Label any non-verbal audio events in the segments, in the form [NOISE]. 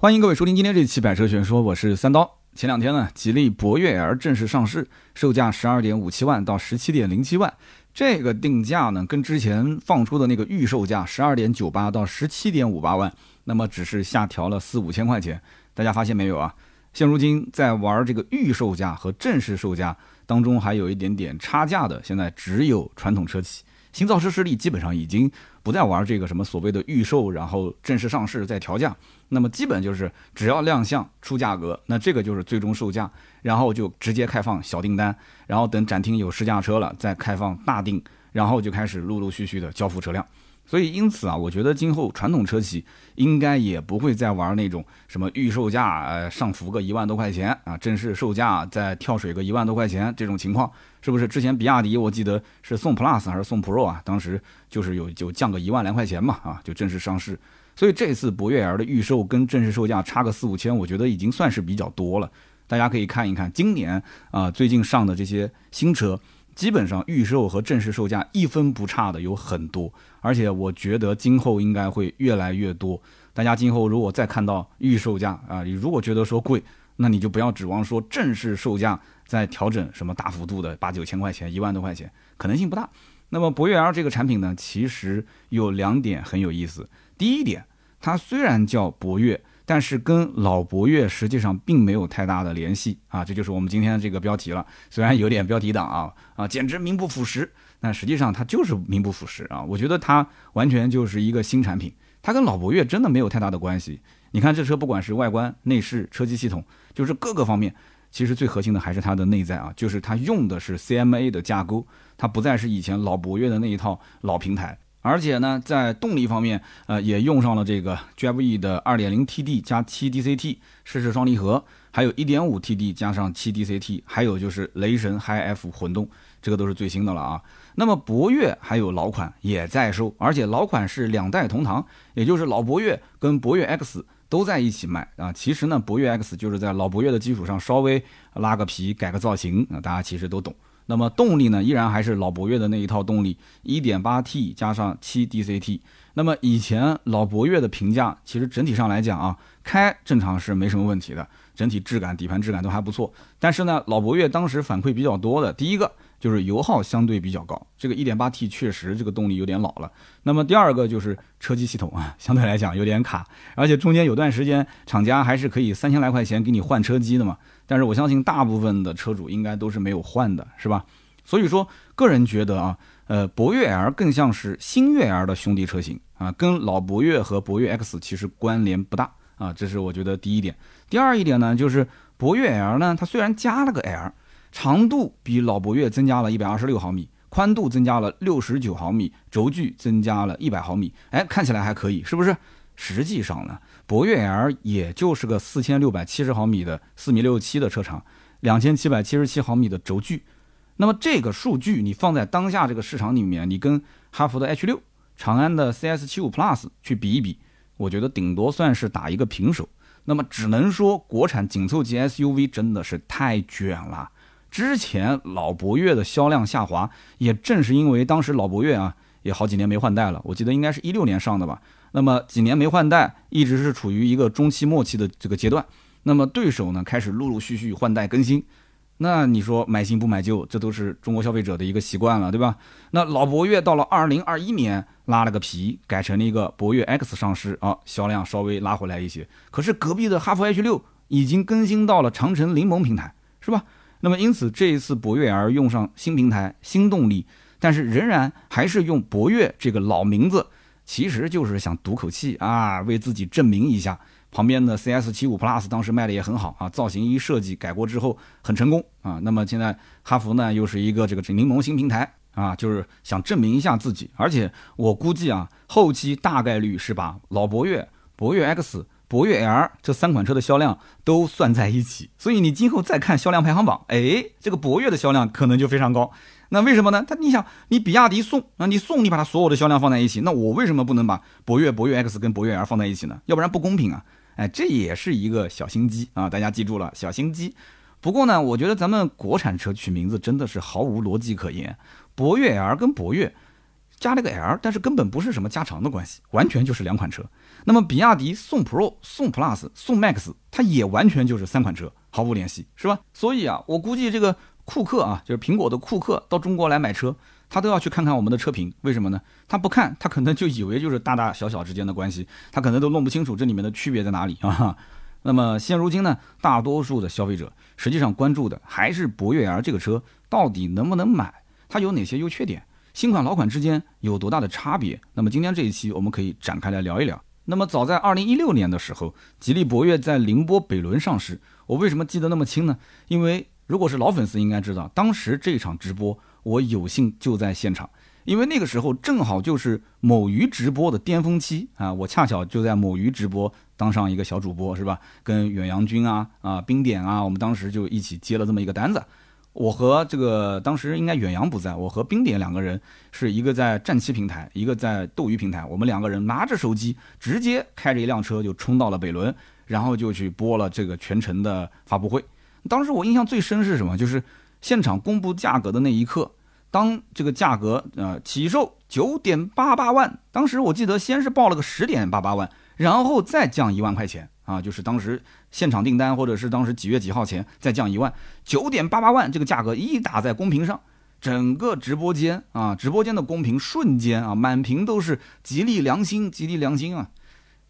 欢迎各位收听今天这期《百车全说》，我是三刀。前两天呢，吉利博越 L 正式上市，售价十二点五七万到十七点零七万。这个定价呢，跟之前放出的那个预售价十二点九八到十七点五八万，那么只是下调了四五千块钱。大家发现没有啊？现如今在玩这个预售价和正式售价当中还有一点点差价的，现在只有传统车企。新造车势力基本上已经不再玩这个什么所谓的预售，然后正式上市再调价。那么基本就是只要亮相出价格，那这个就是最终售价，然后就直接开放小订单，然后等展厅有试驾车了再开放大订，然后就开始陆陆续续的交付车辆。所以因此啊，我觉得今后传统车企应该也不会再玩那种什么预售价呃上浮个一万多块钱啊，正式售价再跳水个一万多块钱这种情况，是不是？之前比亚迪我记得是送 Plus 还是送 Pro 啊？当时就是有就降个一万来块钱嘛啊，就正式上市。所以这次博越 L 的预售跟正式售价差个四五千，我觉得已经算是比较多了。大家可以看一看今年啊最近上的这些新车，基本上预售和正式售价一分不差的有很多，而且我觉得今后应该会越来越多。大家今后如果再看到预售价啊，你如果觉得说贵，那你就不要指望说正式售价再调整什么大幅度的八九千块钱、一万多块钱，可能性不大。那么博越 L 这个产品呢，其实有两点很有意思。第一点，它虽然叫博越，但是跟老博越实际上并没有太大的联系啊，这就是我们今天的这个标题了。虽然有点标题党啊啊，简直名不副实，但实际上它就是名不副实啊。我觉得它完全就是一个新产品，它跟老博越真的没有太大的关系。你看这车不管是外观、内饰、车机系统，就是各个方面，其实最核心的还是它的内在啊，就是它用的是 CMA 的架构，它不再是以前老博越的那一套老平台。而且呢，在动力方面，呃，也用上了这个 Drive E 的 2.0TD 加 7DCT 湿式双离合，还有 1.5TD 加上 7DCT，还有就是雷神 HiF 混动，这个都是最新的了啊。那么博越还有老款也在售，而且老款是两代同堂，也就是老博越跟博越 X 都在一起卖啊。其实呢，博越 X 就是在老博越的基础上稍微拉个皮、改个造型啊，大家其实都懂。那么动力呢，依然还是老博越的那一套动力，1.8T 加上 7DCT。那么以前老博越的评价，其实整体上来讲啊，开正常是没什么问题的，整体质感、底盘质感都还不错。但是呢，老博越当时反馈比较多的，第一个就是油耗相对比较高，这个 1.8T 确实这个动力有点老了。那么第二个就是车机系统啊，[LAUGHS] 相对来讲有点卡，而且中间有段时间厂家还是可以三千来块钱给你换车机的嘛。但是我相信大部分的车主应该都是没有换的，是吧？所以说，个人觉得啊，呃，博越 L 更像是新越 L 的兄弟车型啊，跟老博越和博越 X 其实关联不大啊，这是我觉得第一点。第二一点呢，就是博越 L 呢，它虽然加了个 L，长度比老博越增加了一百二十六毫米，宽度增加了六十九毫米，轴距增加了一百毫米，哎，看起来还可以，是不是？实际上呢，博越 L 也就是个四千六百七十毫米的四米六七的车长，两千七百七十七毫米的轴距。那么这个数据你放在当下这个市场里面，你跟哈弗的 H 六、长安的 CS 七五 Plus 去比一比，我觉得顶多算是打一个平手。那么只能说国产紧凑级 SUV 真的是太卷了。之前老博越的销量下滑，也正是因为当时老博越啊也好几年没换代了，我记得应该是一六年上的吧。那么几年没换代，一直是处于一个中期末期的这个阶段。那么对手呢，开始陆陆续续换代更新。那你说买新不买旧，这都是中国消费者的一个习惯了，对吧？那老博越到了二零二一年拉了个皮，改成了一个博越 X 上市啊，销量稍微拉回来一些。可是隔壁的哈弗 H 六已经更新到了长城柠檬平台，是吧？那么因此这一次博越 L 用上新平台、新动力，但是仍然还是用博越这个老名字。其实就是想赌口气啊，为自己证明一下。旁边的 CS 七五 Plus 当时卖的也很好啊，造型一设计改过之后很成功啊。那么现在哈弗呢又是一个这个柠檬新平台啊，就是想证明一下自己。而且我估计啊，后期大概率是把老博越、博越 X、博越 L 这三款车的销量都算在一起。所以你今后再看销量排行榜，哎，这个博越的销量可能就非常高。那为什么呢？他你想，你比亚迪宋啊，你宋你把它所有的销量放在一起，那我为什么不能把博越、博越 X 跟博越 L 放在一起呢？要不然不公平啊！哎，这也是一个小心机啊，大家记住了，小心机。不过呢，我觉得咱们国产车取名字真的是毫无逻辑可言。博越 L 跟博越，加了个 L，但是根本不是什么加长的关系，完全就是两款车。那么比亚迪宋 Pro、宋 Plus、宋 Max，它也完全就是三款车，毫无联系，是吧？所以啊，我估计这个库克啊，就是苹果的库克到中国来买车，他都要去看看我们的车评，为什么呢？他不看，他可能就以为就是大大小小之间的关系，他可能都弄不清楚这里面的区别在哪里 [LAUGHS] 啊。那么现如今呢，大多数的消费者实际上关注的还是博越 L 这个车到底能不能买，它有哪些优缺点，新款老款之间有多大的差别。那么今天这一期我们可以展开来聊一聊。那么早在二零一六年的时候，吉利博越在宁波北仑上市。我为什么记得那么清呢？因为如果是老粉丝应该知道，当时这场直播我有幸就在现场。因为那个时候正好就是某鱼直播的巅峰期啊，我恰巧就在某鱼直播当上一个小主播，是吧？跟远洋军啊、啊冰点啊，我们当时就一起接了这么一个单子。我和这个当时应该远洋不在，我和冰点两个人是一个在战旗平台，一个在斗鱼平台。我们两个人拿着手机，直接开着一辆车就冲到了北仑，然后就去播了这个全程的发布会。当时我印象最深是什么？就是现场公布价格的那一刻。当这个价格呃起售九点八八万，当时我记得先是报了个十点八八万，然后再降一万块钱啊，就是当时现场订单或者是当时几月几号前再降一万，九点八八万这个价格一打在公屏上，整个直播间啊，直播间的公屏瞬间啊满屏都是吉利良心，吉利良心啊，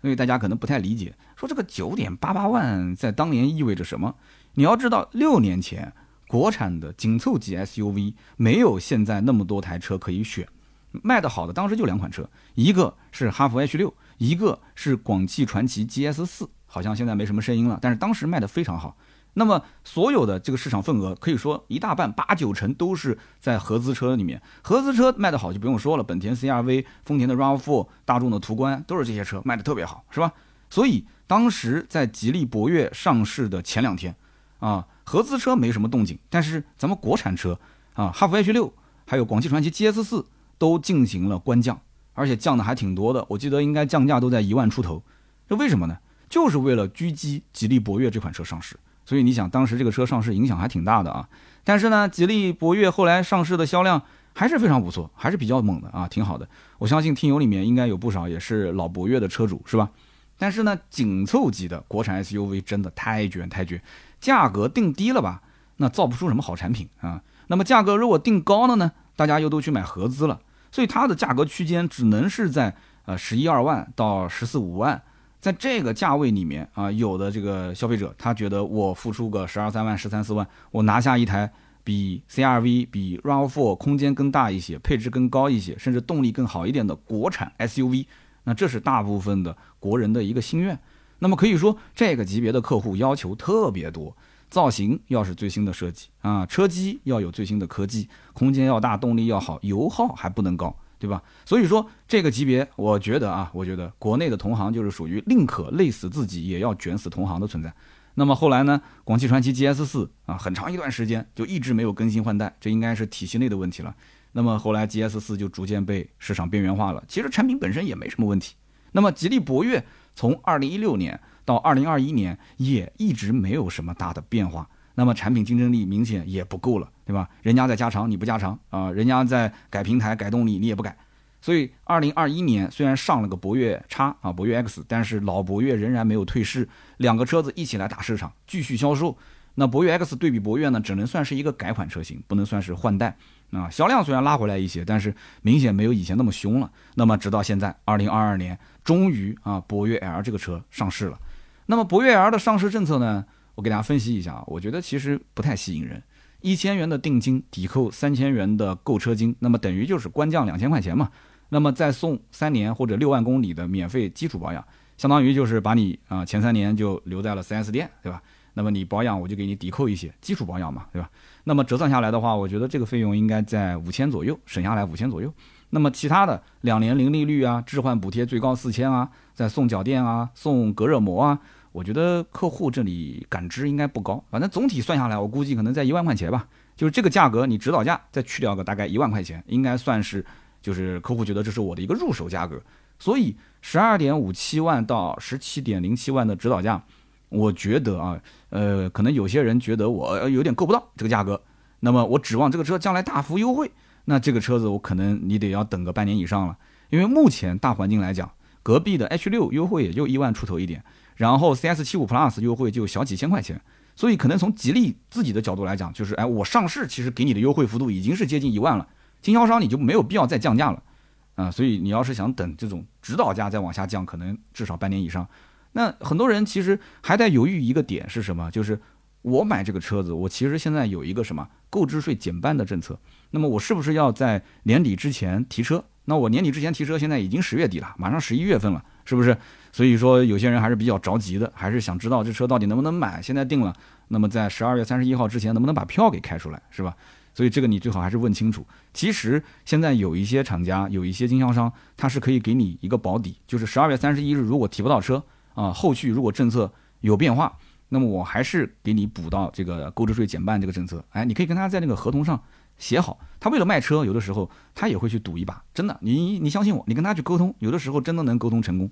所以大家可能不太理解，说这个九点八八万在当年意味着什么？你要知道六年前。国产的紧凑级 SUV 没有现在那么多台车可以选，卖的好的当时就两款车，一个是哈弗 H 六，一个是广汽传祺 GS 四，好像现在没什么声音了，但是当时卖的非常好。那么所有的这个市场份额可以说一大半八九成都是在合资车里面，合资车卖的好就不用说了，本田 CR-V、丰田的 RAV4、大众的途观都是这些车卖的特别好，是吧？所以当时在吉利博越上市的前两天，啊。合资车没什么动静，但是咱们国产车啊，哈弗 H 六还有广汽传祺 GS 四都进行了官降，而且降的还挺多的。我记得应该降价都在一万出头。这为什么呢？就是为了狙击吉利博越这款车上市。所以你想，当时这个车上市影响还挺大的啊。但是呢，吉利博越后来上市的销量还是非常不错，还是比较猛的啊，挺好的。我相信听友里面应该有不少也是老博越的车主，是吧？但是呢，紧凑级的国产 SUV 真的太卷太卷。价格定低了吧，那造不出什么好产品啊。那么价格如果定高了呢，大家又都去买合资了，所以它的价格区间只能是在呃十一二万到十四五万，在这个价位里面啊，有的这个消费者他觉得我付出个十二三万、十三四万，我拿下一台比 CRV、比 RAV4 空间更大一些、配置更高一些，甚至动力更好一点的国产 SUV，那这是大部分的国人的一个心愿。那么可以说，这个级别的客户要求特别多，造型要是最新的设计啊，车机要有最新的科技，空间要大，动力要好，油耗还不能高，对吧？所以说这个级别，我觉得啊，我觉得国内的同行就是属于宁可累死自己也要卷死同行的存在。那么后来呢，广汽传祺 GS 四啊，很长一段时间就一直没有更新换代，这应该是体系内的问题了。那么后来 GS 四就逐渐被市场边缘化了，其实产品本身也没什么问题。那么吉利博越。从二零一六年到二零二一年，也一直没有什么大的变化。那么产品竞争力明显也不够了，对吧？人家在加长，你不加长啊？人家在改平台、改动力，你也不改。所以二零二一年虽然上了个博越叉啊，博越 X，但是老博越仍然没有退市，两个车子一起来打市场，继续销售。那博越 X 对比博越呢，只能算是一个改款车型，不能算是换代。啊，销量虽然拉回来一些，但是明显没有以前那么凶了。那么直到现在，二零二二年终于啊，博越 L 这个车上市了。那么博越 L 的上市政策呢，我给大家分析一下啊，我觉得其实不太吸引人。一千元的定金抵扣三千元的购车金，那么等于就是官降两千块钱嘛。那么再送三年或者六万公里的免费基础保养，相当于就是把你啊前三年就留在了 4S 店，对吧？那么你保养我就给你抵扣一些基础保养嘛，对吧？那么折算下来的话，我觉得这个费用应该在五千左右，省下来五千左右。那么其他的两年零利率啊，置换补贴最高四千啊，再送脚垫啊，送隔热膜啊，我觉得客户这里感知应该不高。反正总体算下来，我估计可能在一万块钱吧。就是这个价格，你指导价再去掉个大概一万块钱，应该算是就是客户觉得这是我的一个入手价格。所以十二点五七万到十七点零七万的指导价。我觉得啊，呃，可能有些人觉得我有点够不到这个价格，那么我指望这个车将来大幅优惠，那这个车子我可能你得要等个半年以上了，因为目前大环境来讲，隔壁的 H 六优惠也就一万出头一点，然后 CS 七五 Plus 优惠就小几千块钱，所以可能从吉利自己的角度来讲，就是哎，我上市其实给你的优惠幅度已经是接近一万了，经销商你就没有必要再降价了，啊，所以你要是想等这种指导价再往下降，可能至少半年以上。那很多人其实还在犹豫一个点是什么？就是我买这个车子，我其实现在有一个什么购置税减半的政策。那么我是不是要在年底之前提车？那我年底之前提车，现在已经十月底了，马上十一月份了，是不是？所以说有些人还是比较着急的，还是想知道这车到底能不能买。现在定了，那么在十二月三十一号之前能不能把票给开出来，是吧？所以这个你最好还是问清楚。其实现在有一些厂家，有一些经销商，他是可以给你一个保底，就是十二月三十一日如果提不到车啊，后续如果政策有变化，那么我还是给你补到这个购置税减半这个政策。哎，你可以跟他在那个合同上。写好，他为了卖车，有的时候他也会去赌一把，真的，你你相信我，你跟他去沟通，有的时候真的能沟通成功。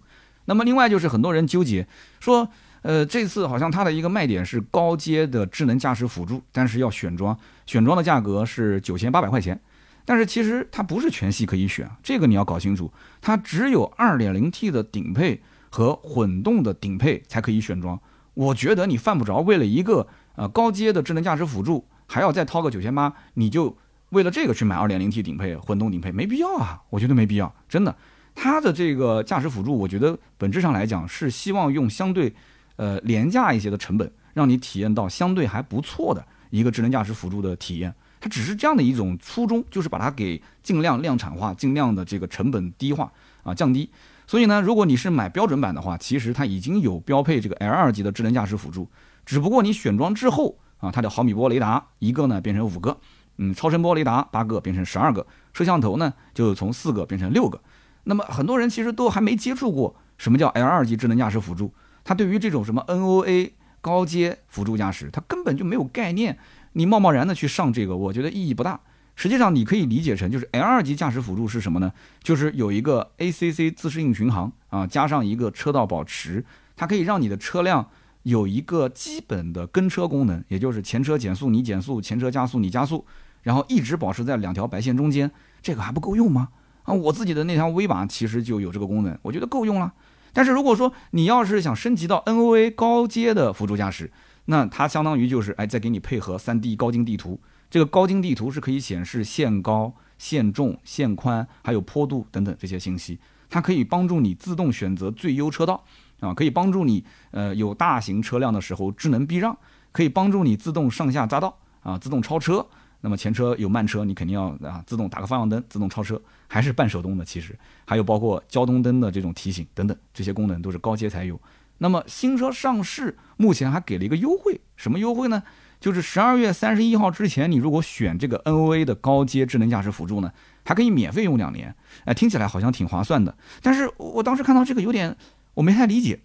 那么另外就是很多人纠结说，呃，这次好像它的一个卖点是高阶的智能驾驶辅助，但是要选装，选装的价格是九千八百块钱，但是其实它不是全系可以选，这个你要搞清楚，它只有二点零 T 的顶配和混动的顶配才可以选装。我觉得你犯不着为了一个呃高阶的智能驾驶辅助。还要再掏个九千八，你就为了这个去买二点零 T 顶配混动顶配，没必要啊！我觉得没必要，真的。它的这个驾驶辅助，我觉得本质上来讲是希望用相对呃廉价一些的成本，让你体验到相对还不错的一个智能驾驶辅助的体验。它只是这样的一种初衷，就是把它给尽量量产化，尽量的这个成本低化啊降低。所以呢，如果你是买标准版的话，其实它已经有标配这个 L 二级的智能驾驶辅助，只不过你选装之后。啊，它的毫米波雷达一个呢变成五个，嗯，超声波雷达八个变成十二个，摄像头呢就从四个变成六个。那么很多人其实都还没接触过什么叫 L 二级智能驾驶辅助，他对于这种什么 NOA 高阶辅助驾驶，他根本就没有概念。你贸贸然的去上这个，我觉得意义不大。实际上你可以理解成就是 L 二级驾驶辅助是什么呢？就是有一个 ACC 自适应巡航啊，加上一个车道保持，它可以让你的车辆。有一个基本的跟车功能，也就是前车减速你减速，前车加速你加速，然后一直保持在两条白线中间，这个还不够用吗？啊，我自己的那条威马其实就有这个功能，我觉得够用了。但是如果说你要是想升级到 NOA 高阶的辅助驾驶，那它相当于就是哎，再给你配合 3D 高精地图，这个高精地图是可以显示限高、限重、限宽，还有坡度等等这些信息，它可以帮助你自动选择最优车道。啊，可以帮助你，呃，有大型车辆的时候智能避让，可以帮助你自动上下匝道，啊，自动超车。那么前车有慢车，你肯定要啊，自动打个方向灯，自动超车，还是半手动的。其实还有包括交通灯的这种提醒等等，这些功能都是高阶才有。那么新车上市，目前还给了一个优惠，什么优惠呢？就是十二月三十一号之前，你如果选这个 NOA 的高阶智能驾驶辅助呢，还可以免费用两年。哎，听起来好像挺划算的。但是我当时看到这个有点。我没太理解，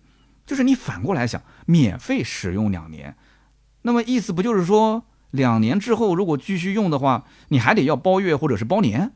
就是你反过来想，免费使用两年，那么意思不就是说，两年之后如果继续用的话，你还得要包月或者是包年？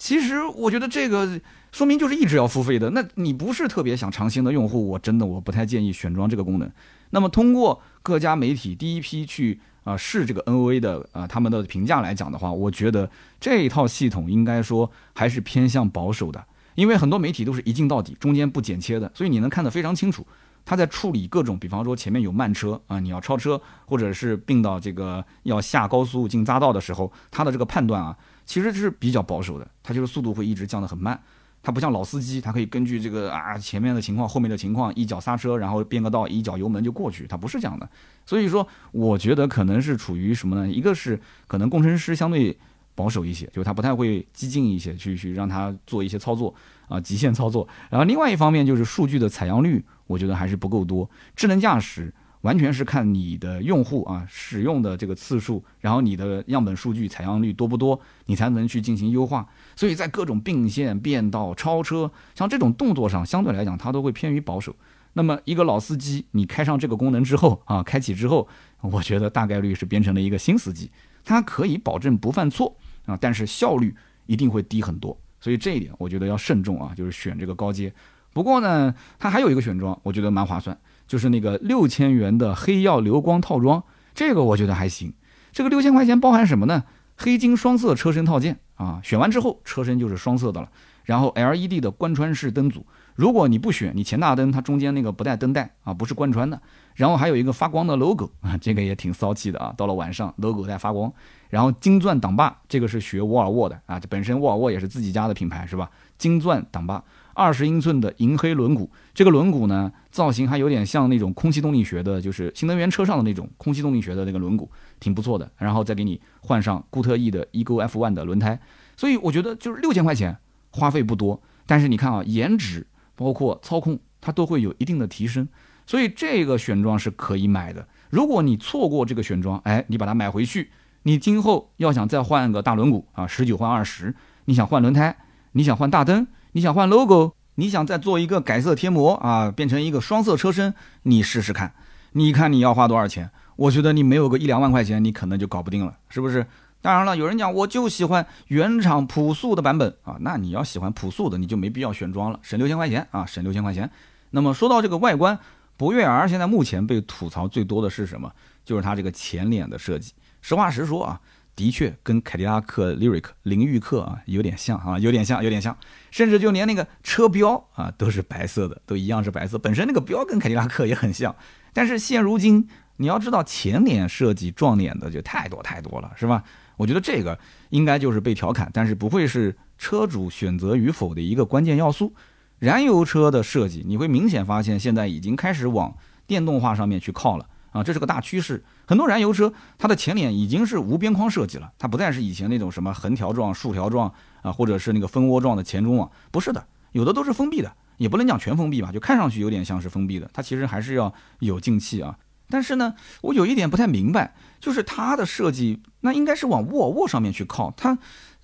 其实我觉得这个说明就是一直要付费的。那你不是特别想尝新的用户，我真的我不太建议选装这个功能。那么通过各家媒体第一批去啊试这个 NOA 的啊他们的评价来讲的话，我觉得这一套系统应该说还是偏向保守的。因为很多媒体都是一镜到底，中间不剪切的，所以你能看得非常清楚。他在处理各种，比方说前面有慢车啊，你要超车，或者是并到这个要下高速进匝道的时候，他的这个判断啊，其实是比较保守的。它就是速度会一直降得很慢，它不像老司机，他可以根据这个啊前面的情况、后面的情况，一脚刹车，然后变个道，一脚油门就过去。它不是这样的。所以说，我觉得可能是处于什么呢？一个是可能工程师相对。保守一些，就是他不太会激进一些，去去让他做一些操作啊，极限操作。然后另外一方面就是数据的采样率，我觉得还是不够多。智能驾驶完全是看你的用户啊使用的这个次数，然后你的样本数据采样率多不多，你才能去进行优化。所以在各种并线、变道、超车，像这种动作上，相对来讲它都会偏于保守。那么一个老司机，你开上这个功能之后啊，开启之后，我觉得大概率是变成了一个新司机，它可以保证不犯错。啊，但是效率一定会低很多，所以这一点我觉得要慎重啊，就是选这个高阶。不过呢，它还有一个选装，我觉得蛮划算，就是那个六千元的黑曜流光套装，这个我觉得还行。这个六千块钱包含什么呢？黑金双色车身套件啊，选完之后车身就是双色的了。然后 LED 的贯穿式灯组，如果你不选，你前大灯它中间那个不带灯带啊，不是贯穿的。然后还有一个发光的 logo 啊，这个也挺骚气的啊。到了晚上，logo 在发光。然后金钻挡把，这个是学沃尔沃的啊，这本身沃尔沃也是自己家的品牌是吧？金钻挡把，二十英寸的银黑轮毂，这个轮毂呢造型还有点像那种空气动力学的，就是新能源车上的那种空气动力学的那个轮毂，挺不错的。然后再给你换上固特异的 Ego F1 的轮胎，所以我觉得就是六千块钱。花费不多，但是你看啊，颜值包括操控，它都会有一定的提升，所以这个选装是可以买的。如果你错过这个选装，哎，你把它买回去，你今后要想再换个大轮毂啊，十九换二十，你想换轮胎，你想换大灯，你想换 logo，你想再做一个改色贴膜啊，变成一个双色车身，你试试看，你看你要花多少钱？我觉得你没有个一两万块钱，你可能就搞不定了，是不是？当然了，有人讲我就喜欢原厂朴素的版本啊，那你要喜欢朴素的，你就没必要选装了，省六千块钱啊，省六千块钱。那么说到这个外观，博越 R 现在目前被吐槽最多的是什么？就是它这个前脸的设计。实话实说啊，的确跟凯迪拉克 Lyric 凌域客啊有点像啊，有点像，有点像，甚至就连那个车标啊都是白色的，都一样是白色。本身那个标跟凯迪拉克也很像，但是现如今你要知道前脸设计撞脸的就太多太多了，是吧？我觉得这个应该就是被调侃，但是不会是车主选择与否的一个关键要素。燃油车的设计，你会明显发现现在已经开始往电动化上面去靠了啊，这是个大趋势。很多燃油车它的前脸已经是无边框设计了，它不再是以前那种什么横条状、竖条状啊，或者是那个蜂窝状的前中网，不是的，有的都是封闭的，也不能讲全封闭吧，就看上去有点像是封闭的，它其实还是要有进气啊。但是呢，我有一点不太明白，就是它的设计，那应该是往沃尔沃上面去靠，它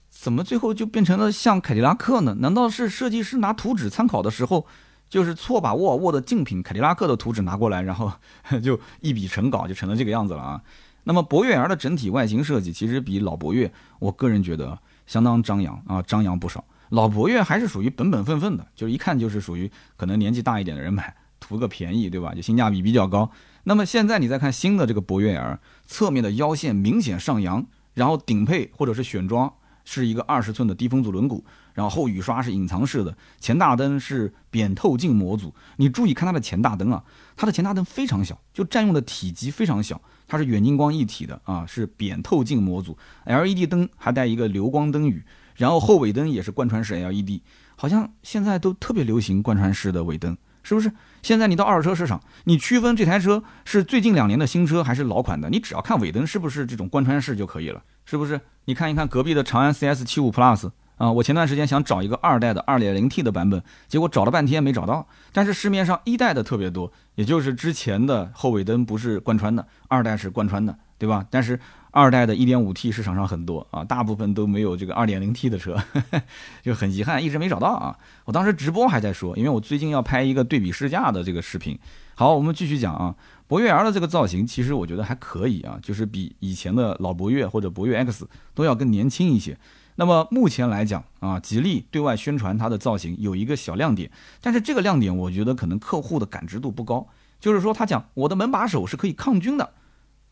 怎么最后就变成了像凯迪拉克呢？难道是设计师拿图纸参考的时候，就是错把沃尔沃的竞品凯迪拉克的图纸拿过来，然后 [LAUGHS] 就一笔成稿，就成了这个样子了啊？那么博越 R 的整体外形设计，其实比老博越，我个人觉得相当张扬啊，张扬不少。老博越还是属于本本分分的，就是一看就是属于可能年纪大一点的人买，图个便宜，对吧？就性价比比较高。那么现在你再看新的这个博越 R，侧面的腰线明显上扬，然后顶配或者是选装是一个二十寸的低风阻轮毂，然后后雨刷是隐藏式的，前大灯是扁透镜模组。你注意看它的前大灯啊，它的前大灯非常小，就占用的体积非常小，它是远近光一体的啊，是扁透镜模组，LED 灯还带一个流光灯语，然后后尾灯也是贯穿式 LED，好像现在都特别流行贯穿式的尾灯。是不是？现在你到二手车市场，你区分这台车是最近两年的新车还是老款的，你只要看尾灯是不是这种贯穿式就可以了，是不是？你看一看隔壁的长安 CS 七五 Plus 啊，我前段时间想找一个二代的二点零 T 的版本，结果找了半天没找到。但是市面上一代的特别多，也就是之前的后尾灯不是贯穿的，二代是贯穿的，对吧？但是。二代的 1.5T 市场上很多啊，大部分都没有这个 2.0T 的车，[LAUGHS] 就很遗憾，一直没找到啊。我当时直播还在说，因为我最近要拍一个对比试驾的这个视频。好，我们继续讲啊，博越 L 的这个造型其实我觉得还可以啊，就是比以前的老博越或者博越 X 都要更年轻一些。那么目前来讲啊，吉利对外宣传它的造型有一个小亮点，但是这个亮点我觉得可能客户的感知度不高，就是说他讲我的门把手是可以抗菌的。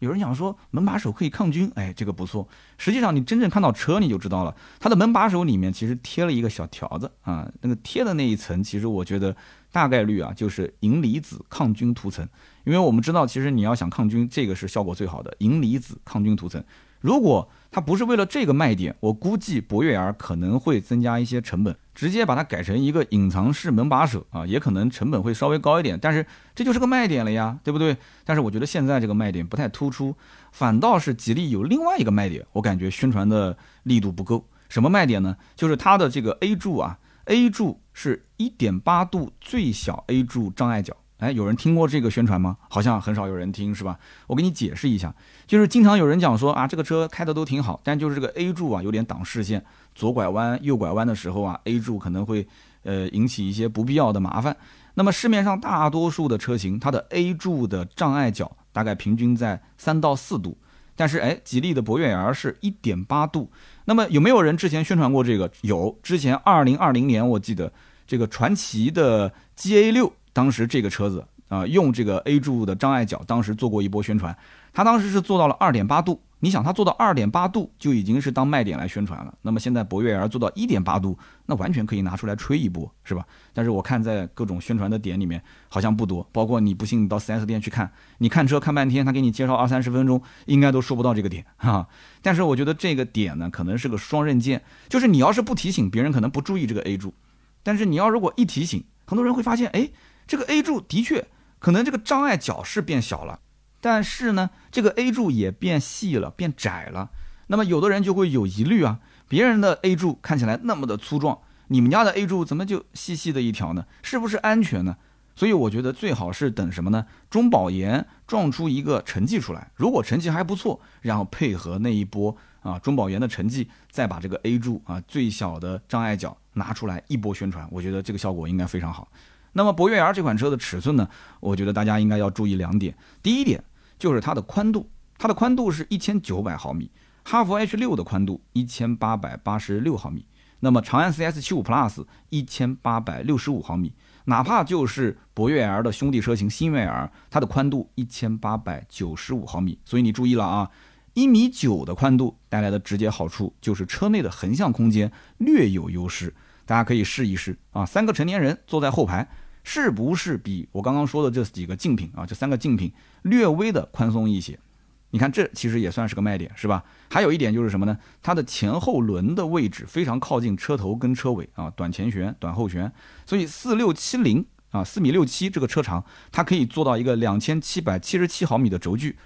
有人讲说门把手可以抗菌，哎，这个不错。实际上你真正看到车你就知道了，它的门把手里面其实贴了一个小条子啊，那个贴的那一层，其实我觉得大概率啊就是银离子抗菌涂层。因为我们知道，其实你要想抗菌，这个是效果最好的银离子抗菌涂层。如果它不是为了这个卖点，我估计博越 R 可能会增加一些成本，直接把它改成一个隐藏式门把手啊，也可能成本会稍微高一点，但是这就是个卖点了呀，对不对？但是我觉得现在这个卖点不太突出，反倒是吉利有另外一个卖点，我感觉宣传的力度不够。什么卖点呢？就是它的这个 A 柱啊，A 柱是一点八度最小 A 柱障碍角。哎，有人听过这个宣传吗？好像很少有人听，是吧？我给你解释一下，就是经常有人讲说啊，这个车开的都挺好，但就是这个 A 柱啊有点挡视线，左拐弯、右拐弯的时候啊，A 柱可能会呃引起一些不必要的麻烦。那么市面上大多数的车型，它的 A 柱的障碍角大概平均在三到四度，但是哎，吉利的博越 R 是一点八度。那么有没有人之前宣传过这个？有，之前二零二零年我记得这个传祺的 GA 六。当时这个车子啊，用这个 A 柱的障碍角，当时做过一波宣传。它当时是做到了二点八度，你想它做到二点八度就已经是当卖点来宣传了，那么现在博越 L 做到一点八度，那完全可以拿出来吹一波，是吧？但是我看在各种宣传的点里面好像不多，包括你不信你到 4S 店去看，你看车看半天，他给你介绍二三十分钟，应该都说不到这个点哈。但是我觉得这个点呢，可能是个双刃剑，就是你要是不提醒，别人可能不注意这个 A 柱，但是你要如果一提醒，很多人会发现，哎，这个 A 柱的确可能这个障碍角是变小了。但是呢，这个 A 柱也变细了，变窄了。那么有的人就会有疑虑啊，别人的 A 柱看起来那么的粗壮，你们家的 A 柱怎么就细细的一条呢？是不是安全呢？所以我觉得最好是等什么呢？中保研撞出一个成绩出来，如果成绩还不错，然后配合那一波啊中保研的成绩，再把这个 A 柱啊最小的障碍角拿出来一波宣传，我觉得这个效果应该非常好。那么博越 R 这款车的尺寸呢，我觉得大家应该要注意两点，第一点。就是它的宽度，它的宽度是一千九百毫米，哈弗 H 六的宽度一千八百八十六毫米，那么长安 CS 七五 Plus 一千八百六十五毫米，哪怕就是博越 L 的兄弟车型新锐 R，它的宽度一千八百九十五毫米，所以你注意了啊，一米九的宽度带来的直接好处就是车内的横向空间略有优势，大家可以试一试啊，三个成年人坐在后排。是不是比我刚刚说的这几个竞品啊，这三个竞品略微的宽松一些？你看，这其实也算是个卖点，是吧？还有一点就是什么呢？它的前后轮的位置非常靠近车头跟车尾啊，短前悬、短后悬，所以四六七零啊，四米六七这个车长，它可以做到一个两千七百七十七毫米的轴距。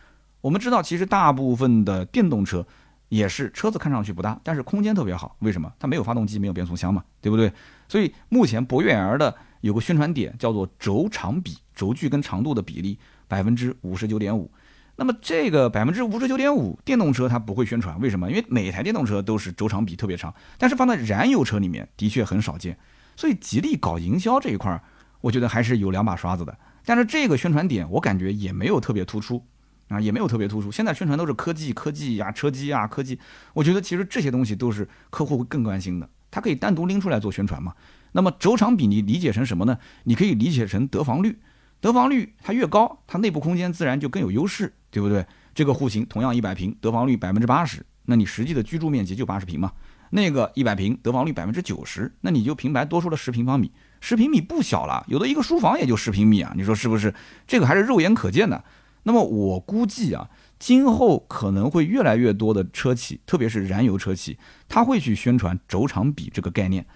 我们知道，其实大部分的电动车也是车子看上去不大，但是空间特别好。为什么？它没有发动机，没有变速箱嘛，对不对？所以目前博越 L 的。有个宣传点叫做轴长比，轴距跟长度的比例百分之五十九点五。那么这个百分之五十九点五，电动车它不会宣传，为什么？因为每台电动车都是轴长比特别长，但是放在燃油车里面的确很少见。所以吉利搞营销这一块儿，我觉得还是有两把刷子的。但是这个宣传点我感觉也没有特别突出啊，也没有特别突出。现在宣传都是科技、科技呀、车机啊、科技，我觉得其实这些东西都是客户会更关心的，它可以单独拎出来做宣传嘛。那么轴长比你理解成什么呢？你可以理解成得房率，得房率它越高，它内部空间自然就更有优势，对不对？这个户型同样一百平，得房率百分之八十，那你实际的居住面积就八十平嘛。那个一百平，得房率百分之九十，那你就平白多出了十平方米，十平米不小了，有的一个书房也就十平米啊，你说是不是？这个还是肉眼可见的。那么我估计啊，今后可能会越来越多的车企，特别是燃油车企，他会去宣传轴长比这个概念。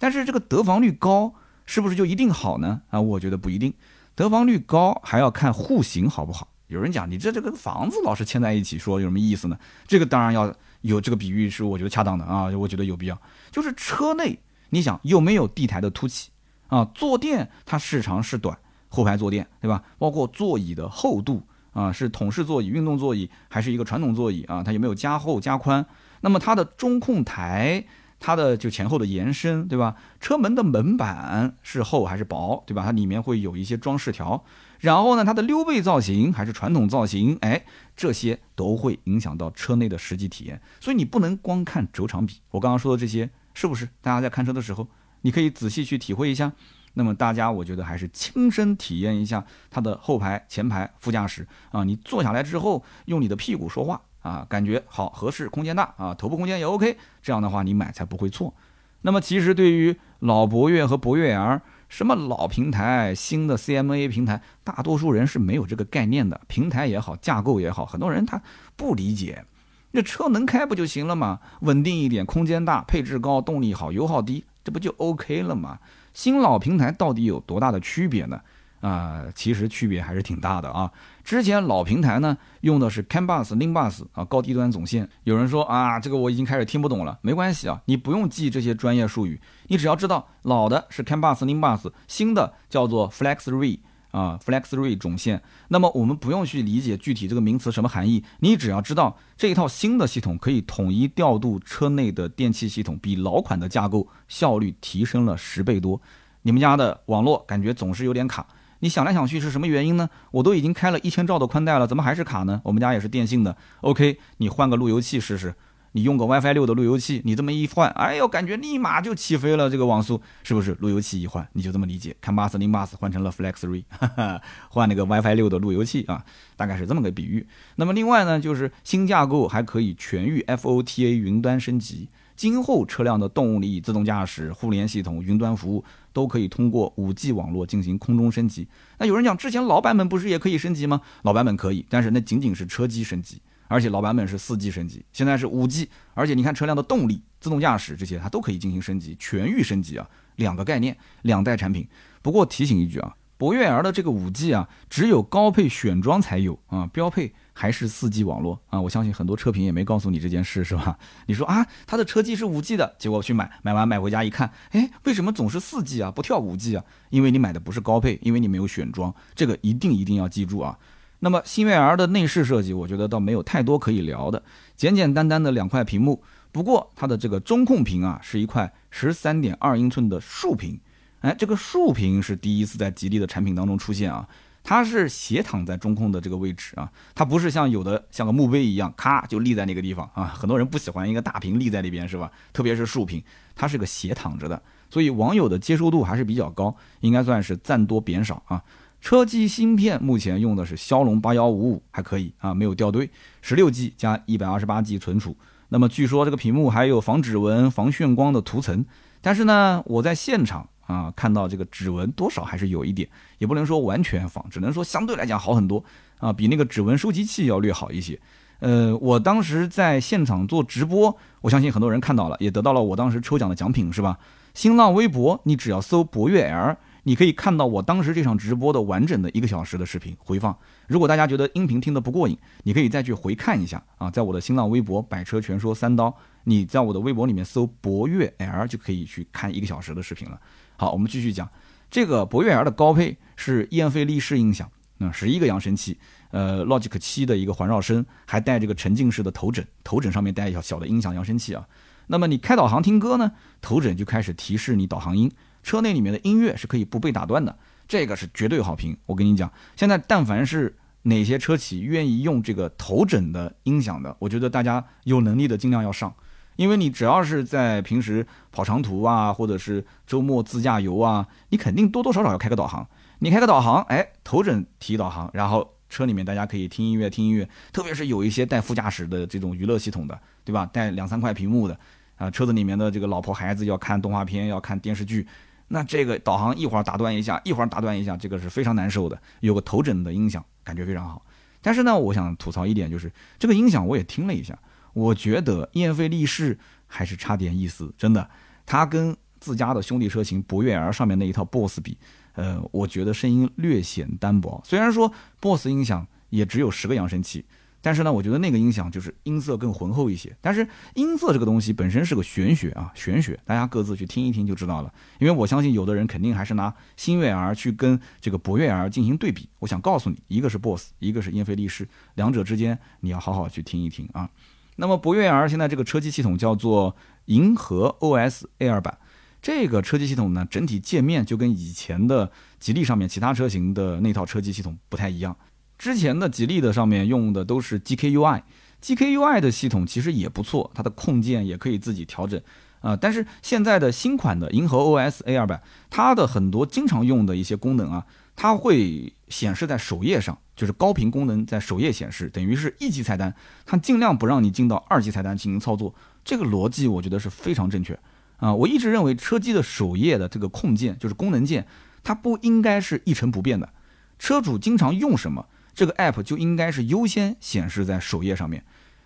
但是这个得房率高是不是就一定好呢？啊，我觉得不一定。得房率高还要看户型好不好。有人讲你这这个房子老是牵在一起说有什么意思呢？这个当然要有这个比喻是我觉得恰当的啊，我觉得有必要。就是车内你想有没有地台的凸起啊？坐垫它是长是短？后排坐垫对吧？包括座椅的厚度啊，是桶式座椅、运动座椅还是一个传统座椅啊？它有没有加厚加宽？那么它的中控台。它的就前后的延伸，对吧？车门的门板是厚还是薄，对吧？它里面会有一些装饰条。然后呢，它的溜背造型还是传统造型，哎，这些都会影响到车内的实际体验。所以你不能光看轴长比。我刚刚说的这些，是不是大家在看车的时候，你可以仔细去体会一下？那么大家，我觉得还是亲身体验一下它的后排、前排、副驾驶啊。你坐下来之后，用你的屁股说话。啊，感觉好合适，空间大啊，头部空间也 OK，这样的话你买才不会错。那么其实对于老博越和博越 R，什么老平台、新的 CMA 平台，大多数人是没有这个概念的。平台也好，架构也好，很多人他不理解。那车能开不就行了吗？稳定一点，空间大，配置高，动力好，油耗低，这不就 OK 了吗？新老平台到底有多大的区别呢？啊，其实区别还是挺大的啊。之前老平台呢用的是 CAN BUS、LIN BUS 啊，高低端总线。有人说啊，这个我已经开始听不懂了，没关系啊，你不用记这些专业术语，你只要知道老的是 CAN BUS、LIN BUS，新的叫做 FlexRay 啊，FlexRay 总线。那么我们不用去理解具体这个名词什么含义，你只要知道这一套新的系统可以统一调度车内的电气系统，比老款的架构效率提升了十倍多。你们家的网络感觉总是有点卡。你想来想去是什么原因呢？我都已经开了一千兆的宽带了，怎么还是卡呢？我们家也是电信的，OK，你换个路由器试试，你用个 WiFi 六的路由器，你这么一换，哎呦，感觉立马就起飞了，这个网速是不是？路由器一换，你就这么理解，看 m a s 零 Bus 换成了 Flex Three，[LAUGHS] 换那个 WiFi 六的路由器啊，大概是这么个比喻。那么另外呢，就是新架构还可以全域 FOTA 云端升级，今后车辆的动力、自动驾驶、互联系统、云端服务都可以通过 5G 网络进行空中升级。那有人讲，之前老版本不是也可以升级吗？老版本可以，但是那仅仅是车机升级。而且老版本是 4G 升级，现在是 5G 而且你看车辆的动力、自动驾驶这些，它都可以进行升级，全域升级啊，两个概念，两代产品。不过提醒一句啊，博越 L 的这个五 G 啊，只有高配选装才有啊，标配还是四 G 网络啊。我相信很多车评也没告诉你这件事，是吧？[LAUGHS] 你说啊，它的车机是五 G 的，结果去买，买完买回家一看，哎，为什么总是四 G 啊，不跳五 G 啊？因为你买的不是高配，因为你没有选装，这个一定一定要记住啊。那么新悦 R 的内饰设计，我觉得倒没有太多可以聊的，简简单单的两块屏幕。不过它的这个中控屏啊，是一块十三点二英寸的竖屏。哎，这个竖屏是第一次在吉利的产品当中出现啊，它是斜躺在中控的这个位置啊，它不是像有的像个墓碑一样，咔就立在那个地方啊。很多人不喜欢一个大屏立在那边是吧？特别是竖屏，它是个斜躺着的，所以网友的接受度还是比较高，应该算是赞多贬少啊。车机芯片目前用的是骁龙八幺五五，还可以啊，没有掉队，十六 G 加一百二十八 G 存储。那么据说这个屏幕还有防指纹、防眩光的涂层，但是呢，我在现场啊看到这个指纹多少还是有一点，也不能说完全仿，只能说相对来讲好很多啊，比那个指纹收集器要略好一些。呃，我当时在现场做直播，我相信很多人看到了，也得到了我当时抽奖的奖品，是吧？新浪微博你只要搜博越 L。你可以看到我当时这场直播的完整的一个小时的视频回放。如果大家觉得音频听得不过瘾，你可以再去回看一下啊，在我的新浪微博“百车全说三刀”，你在我的微博里面搜“博越 L” 就可以去看一个小时的视频了。好，我们继续讲这个博越 L 的高配是燕飞利仕音响，那十一个扬声器，呃，Logic 七的一个环绕声，还带这个沉浸式的头枕，头枕上面带一条小的音响扬声器啊。那么你开导航听歌呢，头枕就开始提示你导航音。车内里面的音乐是可以不被打断的，这个是绝对好评。我跟你讲，现在但凡是哪些车企愿意用这个头枕的音响的，我觉得大家有能力的尽量要上，因为你只要是在平时跑长途啊，或者是周末自驾游啊，你肯定多多少少要开个导航。你开个导航，哎，头枕提导航，然后车里面大家可以听音乐听音乐，特别是有一些带副驾驶的这种娱乐系统的，对吧？带两三块屏幕的啊，车子里面的这个老婆孩子要看动画片，要看电视剧。那这个导航一会儿打断一下，一会儿打断一下，这个是非常难受的。有个头枕的音响，感觉非常好。但是呢，我想吐槽一点，就是这个音响我也听了一下，我觉得燕飞利仕还是差点意思，真的。它跟自家的兄弟车型博越 L 上面那一套 BOSS 比，呃，我觉得声音略显单薄。虽然说 BOSS 音响也只有十个扬声器。但是呢，我觉得那个音响就是音色更浑厚一些。但是音色这个东西本身是个玄学啊，玄学，大家各自去听一听就知道了。因为我相信有的人肯定还是拿新悦 R 去跟这个博越 R 进行对比。我想告诉你，一个是 BOSS，一个是英菲利仕，两者之间你要好好去听一听啊。那么博越 R 现在这个车机系统叫做银河 OS Air 版，这个车机系统呢，整体界面就跟以前的吉利上面其他车型的那套车机系统不太一样。之前的吉利的上面用的都是 GKUI，GKUI 的系统其实也不错，它的控件也可以自己调整啊。但是现在的新款的银河 OS A 二版，它的很多经常用的一些功能啊，它会显示在首页上，就是高频功能在首页显示，等于是一级菜单，它尽量不让你进到二级菜单进行操作。这个逻辑我觉得是非常正确啊。我一直认为车机的首页的这个控件就是功能键，它不应该是一成不变的，车主经常用什么？这个 app 就应该是优先显示在首页上面。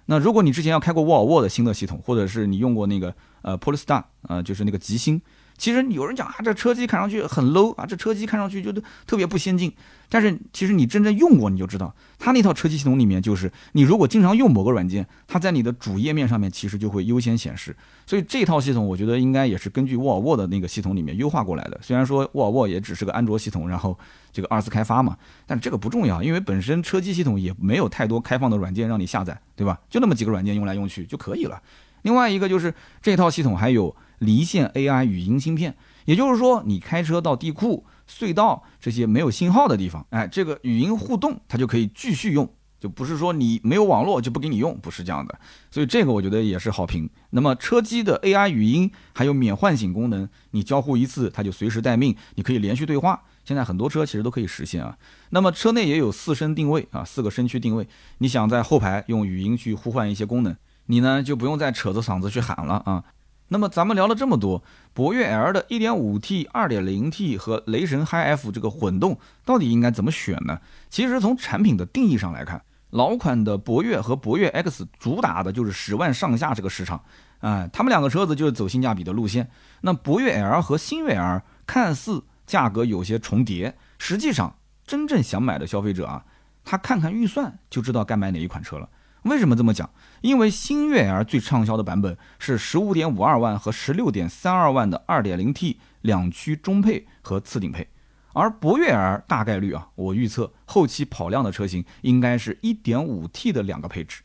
那如果你之前要开过沃尔沃的新的系统，或者是你用过那个呃 Polestar，呃就是那个极星。其实有人讲啊，这车机看上去很 low 啊，这车机看上去就特别不先进。但是其实你真正用过，你就知道，它那套车机系统里面，就是你如果经常用某个软件，它在你的主页面上面其实就会优先显示。所以这套系统，我觉得应该也是根据沃尔沃的那个系统里面优化过来的。虽然说沃尔沃也只是个安卓系统，然后这个二次开发嘛，但这个不重要，因为本身车机系统也没有太多开放的软件让你下载，对吧？就那么几个软件用来用去就可以了。另外一个就是这套系统还有。离线 AI 语音芯片，也就是说，你开车到地库、隧道这些没有信号的地方，哎，这个语音互动它就可以继续用就不是说你没有网络就不给你用，不是这样的。所以这个我觉得也是好评。那么车机的 AI 语音还有免唤醒功能，你交互一次它就随时待命，你可以连续对话。现在很多车其实都可以实现啊。那么车内也有四声定位啊，四个声区定位。你想在后排用语音去呼唤一些功能，你呢就不用再扯着嗓子去喊了啊。那么咱们聊了这么多，博越 L 的 1.5T、2.0T 和雷神 Hi-F 这个混动到底应该怎么选呢？其实从产品的定义上来看。老款的博越和博越 X 主打的就是十万上下这个市场，啊，他们两个车子就是走性价比的路线。那博越 L 和星越 L 看似价格有些重叠，实际上真正想买的消费者啊，他看看预算就知道该买哪一款车了。为什么这么讲？因为星越 L 最畅销的版本是十五点五二万和十六点三二万的二点零 T 两驱中配和次顶配。而博越 L 大概率啊，我预测后期跑量的车型应该是一点五 T 的两个配置，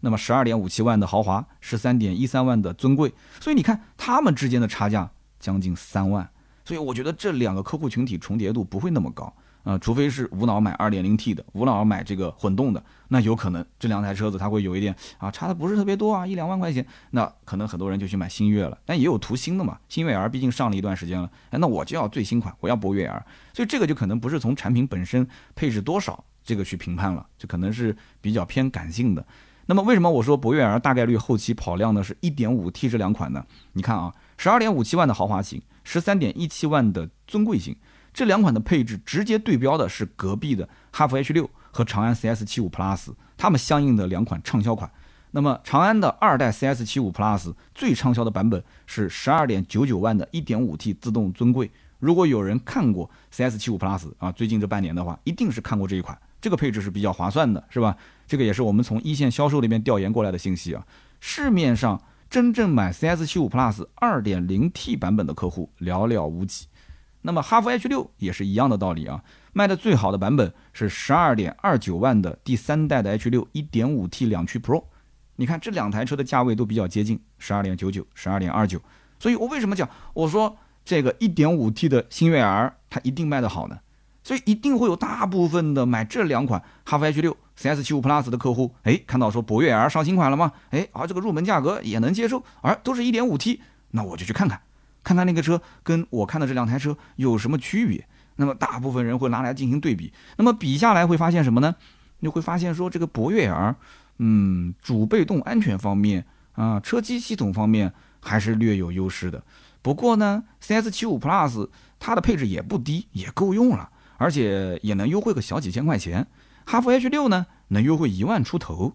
那么十二点五七万的豪华，十三点一三万的尊贵，所以你看它们之间的差价将近三万，所以我觉得这两个客户群体重叠度不会那么高。啊，除非是无脑买 2.0T 的，无脑买这个混动的，那有可能这两台车子它会有一点啊，差的不是特别多啊，一两万块钱，那可能很多人就去买星越了。但也有图新的嘛，星越 R 毕竟上了一段时间了，哎，那我就要最新款，我要博越 R，所以这个就可能不是从产品本身配置多少这个去评判了，就可能是比较偏感性的。那么为什么我说博越 R 大概率后期跑量呢？是一点五 T 这两款呢？你看啊十二点五七万的豪华型十三点一七万的尊贵型。这两款的配置直接对标的是隔壁的哈弗 H 六和长安 CS 七五 Plus，它们相应的两款畅销款。那么长安的二代 CS 七五 Plus 最畅销的版本是十二点九九万的 1.5T 自动尊贵。如果有人看过 CS 七五 Plus 啊，最近这半年的话，一定是看过这一款。这个配置是比较划算的，是吧？这个也是我们从一线销售那边调研过来的信息啊。市面上真正买 CS 七五 Plus 2.0T 版本的客户寥寥无几。那么哈弗 H 六也是一样的道理啊，卖的最好的版本是十二点二九万的第三代的 H 六一点五 T 两驱 Pro，你看这两台车的价位都比较接近，十二点九九，十二点二九，所以我为什么讲我说这个一点五 T 的星越 R 它一定卖得好呢？所以一定会有大部分的买这两款哈弗 H 六 CS 七五 Plus 的客户，哎，看到说博越 R 上新款了吗？哎，而这个入门价格也能接受，而都是一点五 T，那我就去看看。看看那个车跟我看的这两台车有什么区别？那么大部分人会拿来进行对比。那么比下来会发现什么呢？你会发现说这个博越 R，嗯，主被动安全方面啊，车机系统方面还是略有优势的。不过呢，CS75 Plus 它的配置也不低，也够用了，而且也能优惠个小几千块钱。哈弗 H6 呢，能优惠一万出头。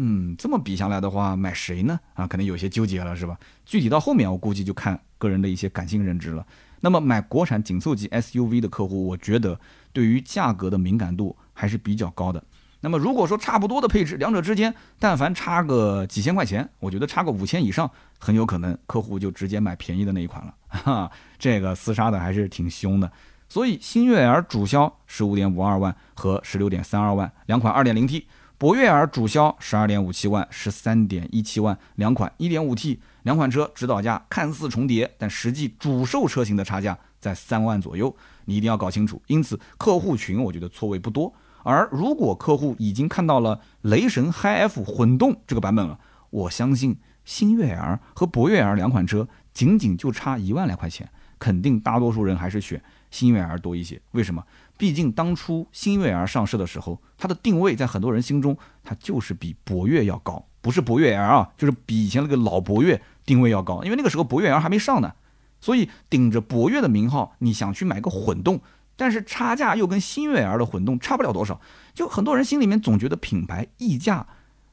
嗯，这么比下来的话，买谁呢？啊，可能有些纠结了，是吧？具体到后面，我估计就看个人的一些感性认知了。那么买国产紧凑级 SUV 的客户，我觉得对于价格的敏感度还是比较高的。那么如果说差不多的配置，两者之间但凡差个几千块钱，我觉得差个五千以上，很有可能客户就直接买便宜的那一款了。哈，这个厮杀的还是挺凶的。所以新悦 R 主销十五点五二万和十六点三二万两款二点零 T。博越 R 主销十二点五七万、十三点一七万两款一点五 T 两款车，指导价看似重叠，但实际主售车型的差价在三万左右，你一定要搞清楚。因此，客户群我觉得错位不多。而如果客户已经看到了雷神 Hi-F 混动这个版本了，我相信新悦 R 和博越 R 两款车仅仅就差一万来块钱，肯定大多数人还是选新悦 R 多一些。为什么？毕竟当初新悦 L 上市的时候，它的定位在很多人心中，它就是比博越要高。不是博越 L 啊，就是比以前那个老博越定位要高。因为那个时候博越 L 还没上呢，所以顶着博越的名号，你想去买个混动，但是差价又跟新悦 L 的混动差不了多少。就很多人心里面总觉得品牌溢价，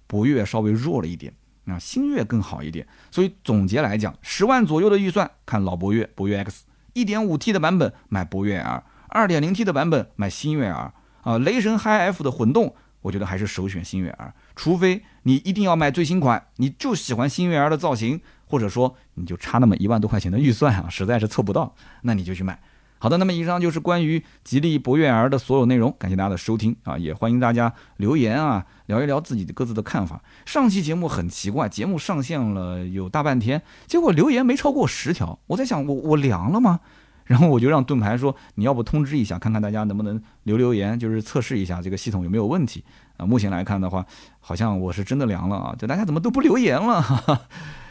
博越稍微弱了一点，那新越更好一点。所以总结来讲，十万左右的预算，看老博越，博越 X 一点五 T 的版本，买博越 L。二点零 T 的版本买新悦儿啊，雷神 HiF 的混动，我觉得还是首选新悦儿，除非你一定要买最新款，你就喜欢新悦儿的造型，或者说你就差那么一万多块钱的预算啊，[LAUGHS] 实在是凑不到，那你就去买。好的，那么以上就是关于吉利博越儿的所有内容，感谢大家的收听啊，也欢迎大家留言啊，聊一聊自己的各自的看法。上期节目很奇怪，节目上线了有大半天，结果留言没超过十条，我在想我我凉了吗？然后我就让盾牌说，你要不通知一下，看看大家能不能留留言，就是测试一下这个系统有没有问题啊。目前来看的话，好像我是真的凉了啊，就大家怎么都不留言了。哈哈。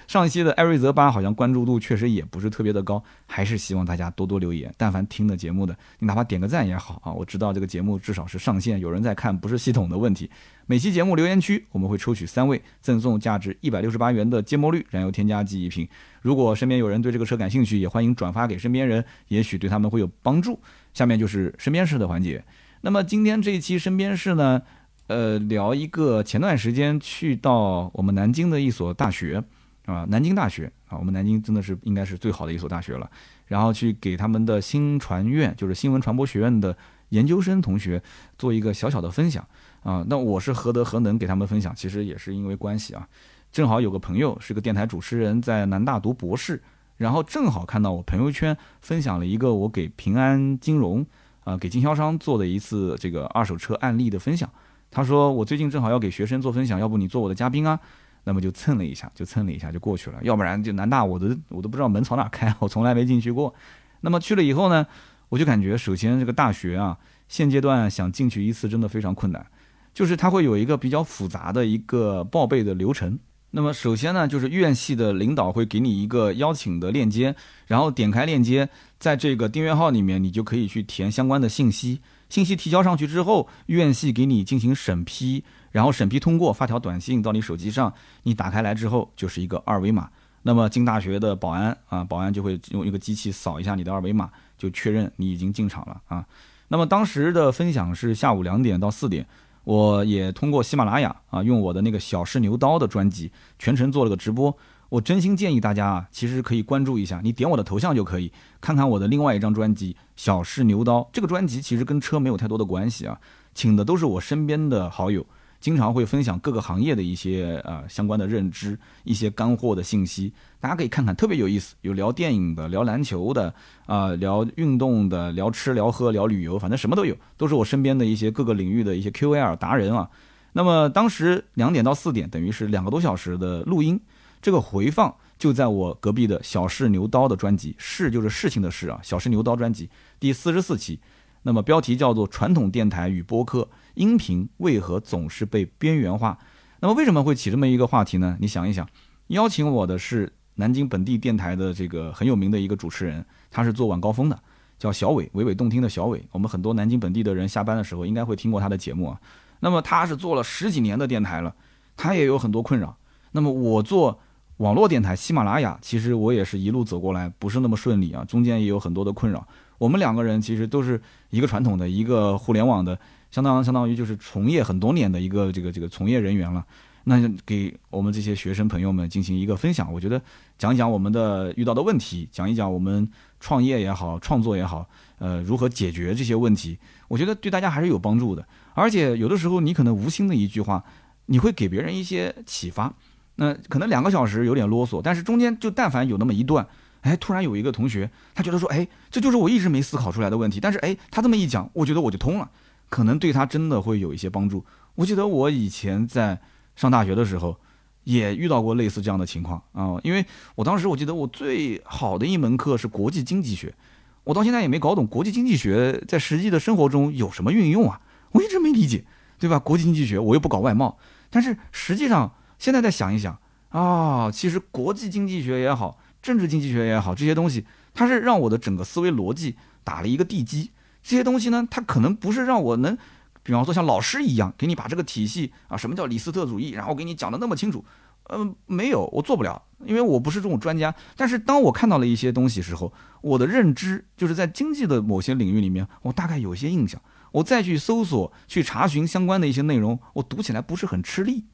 上一期的艾瑞泽八好像关注度确实也不是特别的高，还是希望大家多多留言。但凡听的节目的，你哪怕点个赞也好啊。我知道这个节目至少是上线有人在看，不是系统的问题。每期节目留言区我们会抽取三位，赠送价值一百六十八元的芥末绿燃油添加剂一瓶。如果身边有人对这个车感兴趣，也欢迎转发给身边人，也许对他们会有帮助。下面就是身边事的环节。那么今天这一期身边事呢，呃，聊一个前段时间去到我们南京的一所大学。啊，南京大学啊，我们南京真的是应该是最好的一所大学了。然后去给他们的新传院，就是新闻传播学院的研究生同学做一个小小的分享啊。那我是何德何能给他们分享？其实也是因为关系啊。正好有个朋友是个电台主持人，在南大读博士，然后正好看到我朋友圈分享了一个我给平安金融啊，给经销商做的一次这个二手车案例的分享。他说我最近正好要给学生做分享，要不你做我的嘉宾啊？那么就蹭了一下，就蹭了一下就过去了。要不然就南大，我都我都不知道门朝哪开，[LAUGHS] 我从来没进去过。那么去了以后呢，我就感觉首先这个大学啊，现阶段想进去一次真的非常困难，就是它会有一个比较复杂的一个报备的流程。那么首先呢，就是院系的领导会给你一个邀请的链接，然后点开链接，在这个订阅号里面，你就可以去填相关的信息。信息提交上去之后，院系给你进行审批。然后审批通过，发条短信到你手机上，你打开来之后就是一个二维码。那么进大学的保安啊，保安就会用一个机器扫一下你的二维码，就确认你已经进场了啊。那么当时的分享是下午两点到四点，我也通过喜马拉雅啊，用我的那个小试牛刀的专辑全程做了个直播。我真心建议大家啊，其实可以关注一下，你点我的头像就可以看看我的另外一张专辑《小试牛刀》。这个专辑其实跟车没有太多的关系啊，请的都是我身边的好友。经常会分享各个行业的一些呃相关的认知，一些干货的信息，大家可以看看，特别有意思。有聊电影的，聊篮球的，啊，聊运动的，聊吃聊喝聊旅游，反正什么都有，都是我身边的一些各个领域的一些 QL 达人啊。那么当时两点到四点，等于是两个多小时的录音，这个回放就在我隔壁的小试牛刀的专辑，试就是事情的事啊，小试牛刀专辑第四十四期，那么标题叫做《传统电台与播客》。音频为何总是被边缘化？那么为什么会起这么一个话题呢？你想一想，邀请我的是南京本地电台的这个很有名的一个主持人，他是做晚高峰的，叫小伟，娓娓动听的小伟。我们很多南京本地的人下班的时候应该会听过他的节目啊。那么他是做了十几年的电台了，他也有很多困扰。那么我做网络电台，喜马拉雅，其实我也是一路走过来，不是那么顺利啊，中间也有很多的困扰。我们两个人其实都是一个传统的一个互联网的。相当相当于就是从业很多年的一个这个这个从业人员了，那给我们这些学生朋友们进行一个分享，我觉得讲一讲我们的遇到的问题，讲一讲我们创业也好，创作也好，呃，如何解决这些问题，我觉得对大家还是有帮助的。而且有的时候你可能无心的一句话，你会给别人一些启发。那可能两个小时有点啰嗦，但是中间就但凡有那么一段，哎，突然有一个同学他觉得说，哎，这就是我一直没思考出来的问题，但是哎，他这么一讲，我觉得我就通了。可能对他真的会有一些帮助。我记得我以前在上大学的时候，也遇到过类似这样的情况啊。因为我当时我记得我最好的一门课是国际经济学，我到现在也没搞懂国际经济学在实际的生活中有什么运用啊，我一直没理解，对吧？国际经济学我又不搞外贸，但是实际上现在再想一想啊，其实国际经济学也好，政治经济学也好，这些东西它是让我的整个思维逻辑打了一个地基。这些东西呢，它可能不是让我能，比方说像老师一样给你把这个体系啊，什么叫李斯特主义，然后给你讲的那么清楚，嗯，没有，我做不了，因为我不是这种专家。但是当我看到了一些东西时候，我的认知就是在经济的某些领域里面，我大概有一些印象，我再去搜索、去查询相关的一些内容，我读起来不是很吃力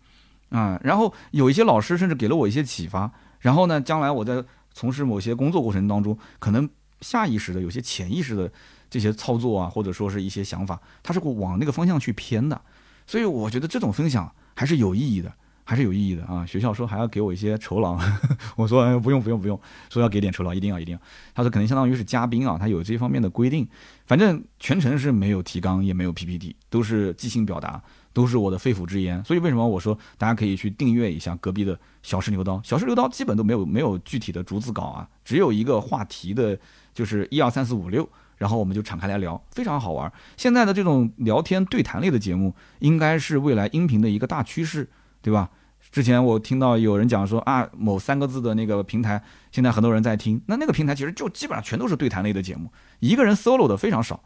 啊。然后有一些老师甚至给了我一些启发，然后呢，将来我在从事某些工作过程当中，可能下意识的、有些潜意识的。这些操作啊，或者说是一些想法，它是往那个方向去偏的，所以我觉得这种分享还是有意义的，还是有意义的啊！学校说还要给我一些酬劳，[LAUGHS] 我说不用不用不用，说要给点酬劳，一定要一定要。他说可能相当于是嘉宾啊，他有这方面的规定。反正全程是没有提纲，也没有 PPT，都是即兴表达。都是我的肺腑之言。所以为什么我说大家可以去订阅一下隔壁的小试牛刀？小试牛刀基本都没有没有具体的逐字稿啊，只有一个话题的，就是一二三四五六，然后我们就敞开来聊，非常好玩。现在的这种聊天对谈类的节目，应该是未来音频的一个大趋势，对吧？之前我听到有人讲说啊，某三个字的那个平台，现在很多人在听。那那个平台其实就基本上全都是对谈类的节目，一个人 solo 的非常少。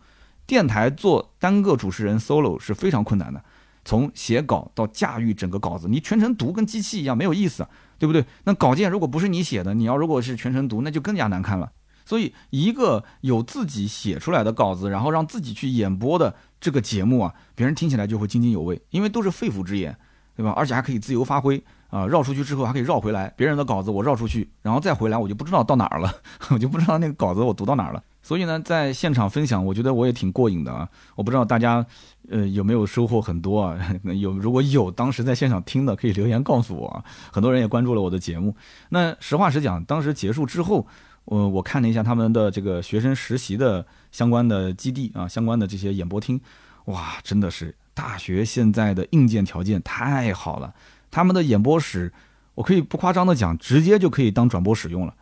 电台做单个主持人 solo 是非常困难的，从写稿到驾驭整个稿子，你全程读跟机器一样没有意思，对不对？那稿件如果不是你写的，你要如果是全程读，那就更加难看了。所以一个有自己写出来的稿子，然后让自己去演播的这个节目啊，别人听起来就会津津有味，因为都是肺腑之言。对吧？而且还可以自由发挥啊！绕出去之后还可以绕回来，别人的稿子我绕出去，然后再回来，我就不知道到哪儿了，[LAUGHS] 我就不知道那个稿子我读到哪儿了。所以呢，在现场分享，我觉得我也挺过瘾的啊！我不知道大家呃有没有收获很多啊？[LAUGHS] 有如果有当时在现场听的，可以留言告诉我啊！很多人也关注了我的节目。那实话实讲，当时结束之后，我我看了一下他们的这个学生实习的相关的基地啊，相关的这些演播厅，哇，真的是。大学现在的硬件条件太好了，他们的演播室，我可以不夸张的讲，直接就可以当转播使用了，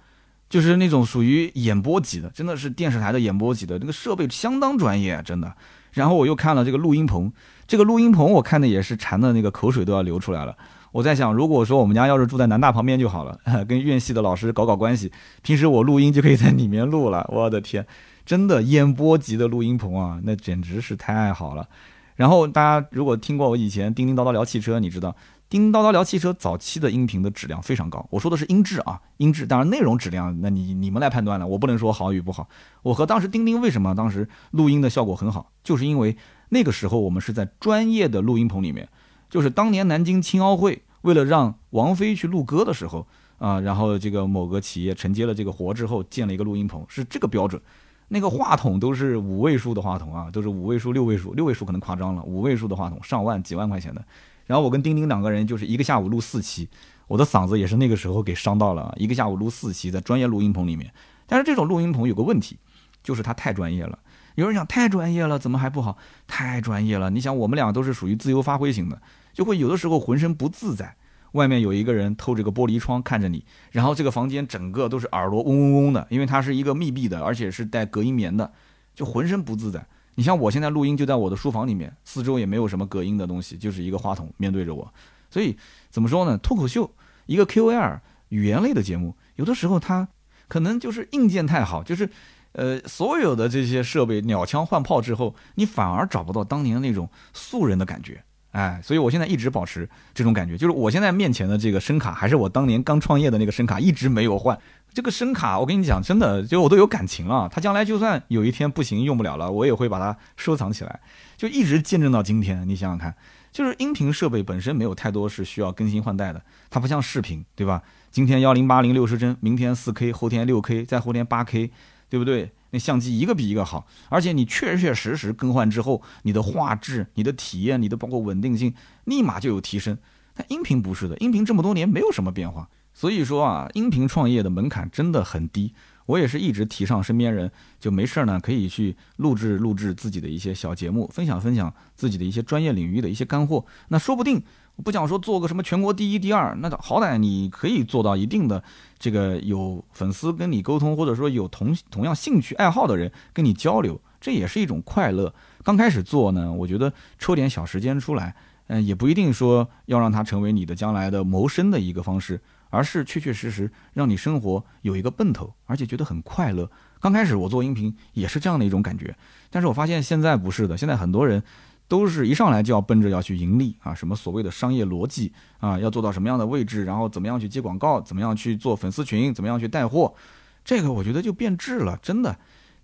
就是那种属于演播级的，真的是电视台的演播级的那个设备相当专业，真的。然后我又看了这个录音棚，这个录音棚我看的也是馋的那个口水都要流出来了。我在想，如果说我们家要是住在南大旁边就好了，[LAUGHS] 跟院系的老师搞搞关系，平时我录音就可以在里面录了。我的天，真的演播级的录音棚啊，那简直是太好了。然后大家如果听过我以前叮叮叨叨聊汽车，你知道叮叮叨叨聊汽车早期的音频的质量非常高。我说的是音质啊，音质，当然内容质量，那你你们来判断了，我不能说好与不好。我和当时钉钉为什么当时录音的效果很好，就是因为那个时候我们是在专业的录音棚里面，就是当年南京青奥会为了让王菲去录歌的时候啊，然后这个某个企业承接了这个活之后建了一个录音棚，是这个标准。那个话筒都是五位数的话筒啊，都是五位数、六位数，六位数可能夸张了，五位数的话筒，上万、几万块钱的。然后我跟丁丁两个人就是一个下午录四期，我的嗓子也是那个时候给伤到了，一个下午录四期，在专业录音棚里面。但是这种录音棚有个问题，就是它太专业了。有人讲太专业了，怎么还不好？太专业了，你想我们俩都是属于自由发挥型的，就会有的时候浑身不自在。外面有一个人透着个玻璃窗看着你，然后这个房间整个都是耳朵嗡嗡嗡的，因为它是一个密闭的，而且是带隔音棉的，就浑身不自在。你像我现在录音就在我的书房里面，四周也没有什么隔音的东西，就是一个话筒面对着我。所以怎么说呢？脱口秀一个 QL 语言类的节目，有的时候它可能就是硬件太好，就是呃所有的这些设备鸟枪换炮之后，你反而找不到当年那种素人的感觉。哎，所以我现在一直保持这种感觉，就是我现在面前的这个声卡还是我当年刚创业的那个声卡，一直没有换。这个声卡，我跟你讲，真的，就我都有感情了。它将来就算有一天不行用不了了，我也会把它收藏起来，就一直见证到今天。你想想看，就是音频设备本身没有太多是需要更新换代的，它不像视频，对吧？今天幺零八零六十帧，明天四 K，后天六 K，再后天八 K，对不对？那相机一个比一个好，而且你确确实实更换之后，你的画质、你的体验、你的包括稳定性，立马就有提升。但音频不是的，音频这么多年没有什么变化，所以说啊，音频创业的门槛真的很低。我也是一直提倡身边人就没事儿呢，可以去录制录制自己的一些小节目，分享分享自己的一些专业领域的一些干货。那说不定。不讲说做个什么全国第一、第二，那好歹你可以做到一定的这个有粉丝跟你沟通，或者说有同同样兴趣爱好的人跟你交流，这也是一种快乐。刚开始做呢，我觉得抽点小时间出来，嗯，也不一定说要让它成为你的将来的谋生的一个方式，而是确确实实让你生活有一个奔头，而且觉得很快乐。刚开始我做音频也是这样的一种感觉，但是我发现现在不是的，现在很多人。都是一上来就要奔着要去盈利啊，什么所谓的商业逻辑啊，要做到什么样的位置，然后怎么样去接广告，怎么样去做粉丝群，怎么样去带货，这个我觉得就变质了。真的，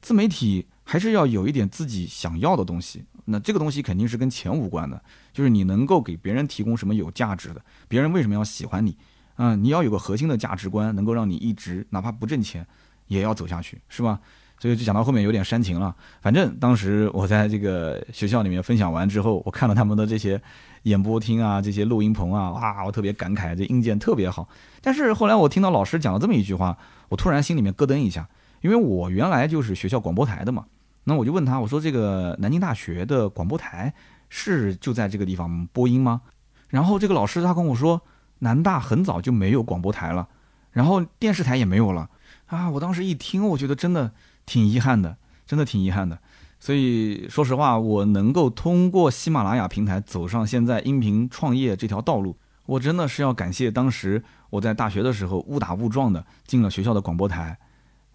自媒体还是要有一点自己想要的东西。那这个东西肯定是跟钱无关的，就是你能够给别人提供什么有价值的，别人为什么要喜欢你啊？你要有个核心的价值观，能够让你一直哪怕不挣钱也要走下去，是吧？所以就讲到后面有点煽情了。反正当时我在这个学校里面分享完之后，我看了他们的这些演播厅啊，这些录音棚啊，哇，我特别感慨，这硬件特别好。但是后来我听到老师讲了这么一句话，我突然心里面咯噔一下，因为我原来就是学校广播台的嘛。那我就问他，我说这个南京大学的广播台是就在这个地方播音吗？然后这个老师他跟我说，南大很早就没有广播台了，然后电视台也没有了啊！我当时一听，我觉得真的挺遗憾的，真的挺遗憾的。所以说实话，我能够通过喜马拉雅平台走上现在音频创业这条道路，我真的是要感谢当时我在大学的时候误打误撞的进了学校的广播台，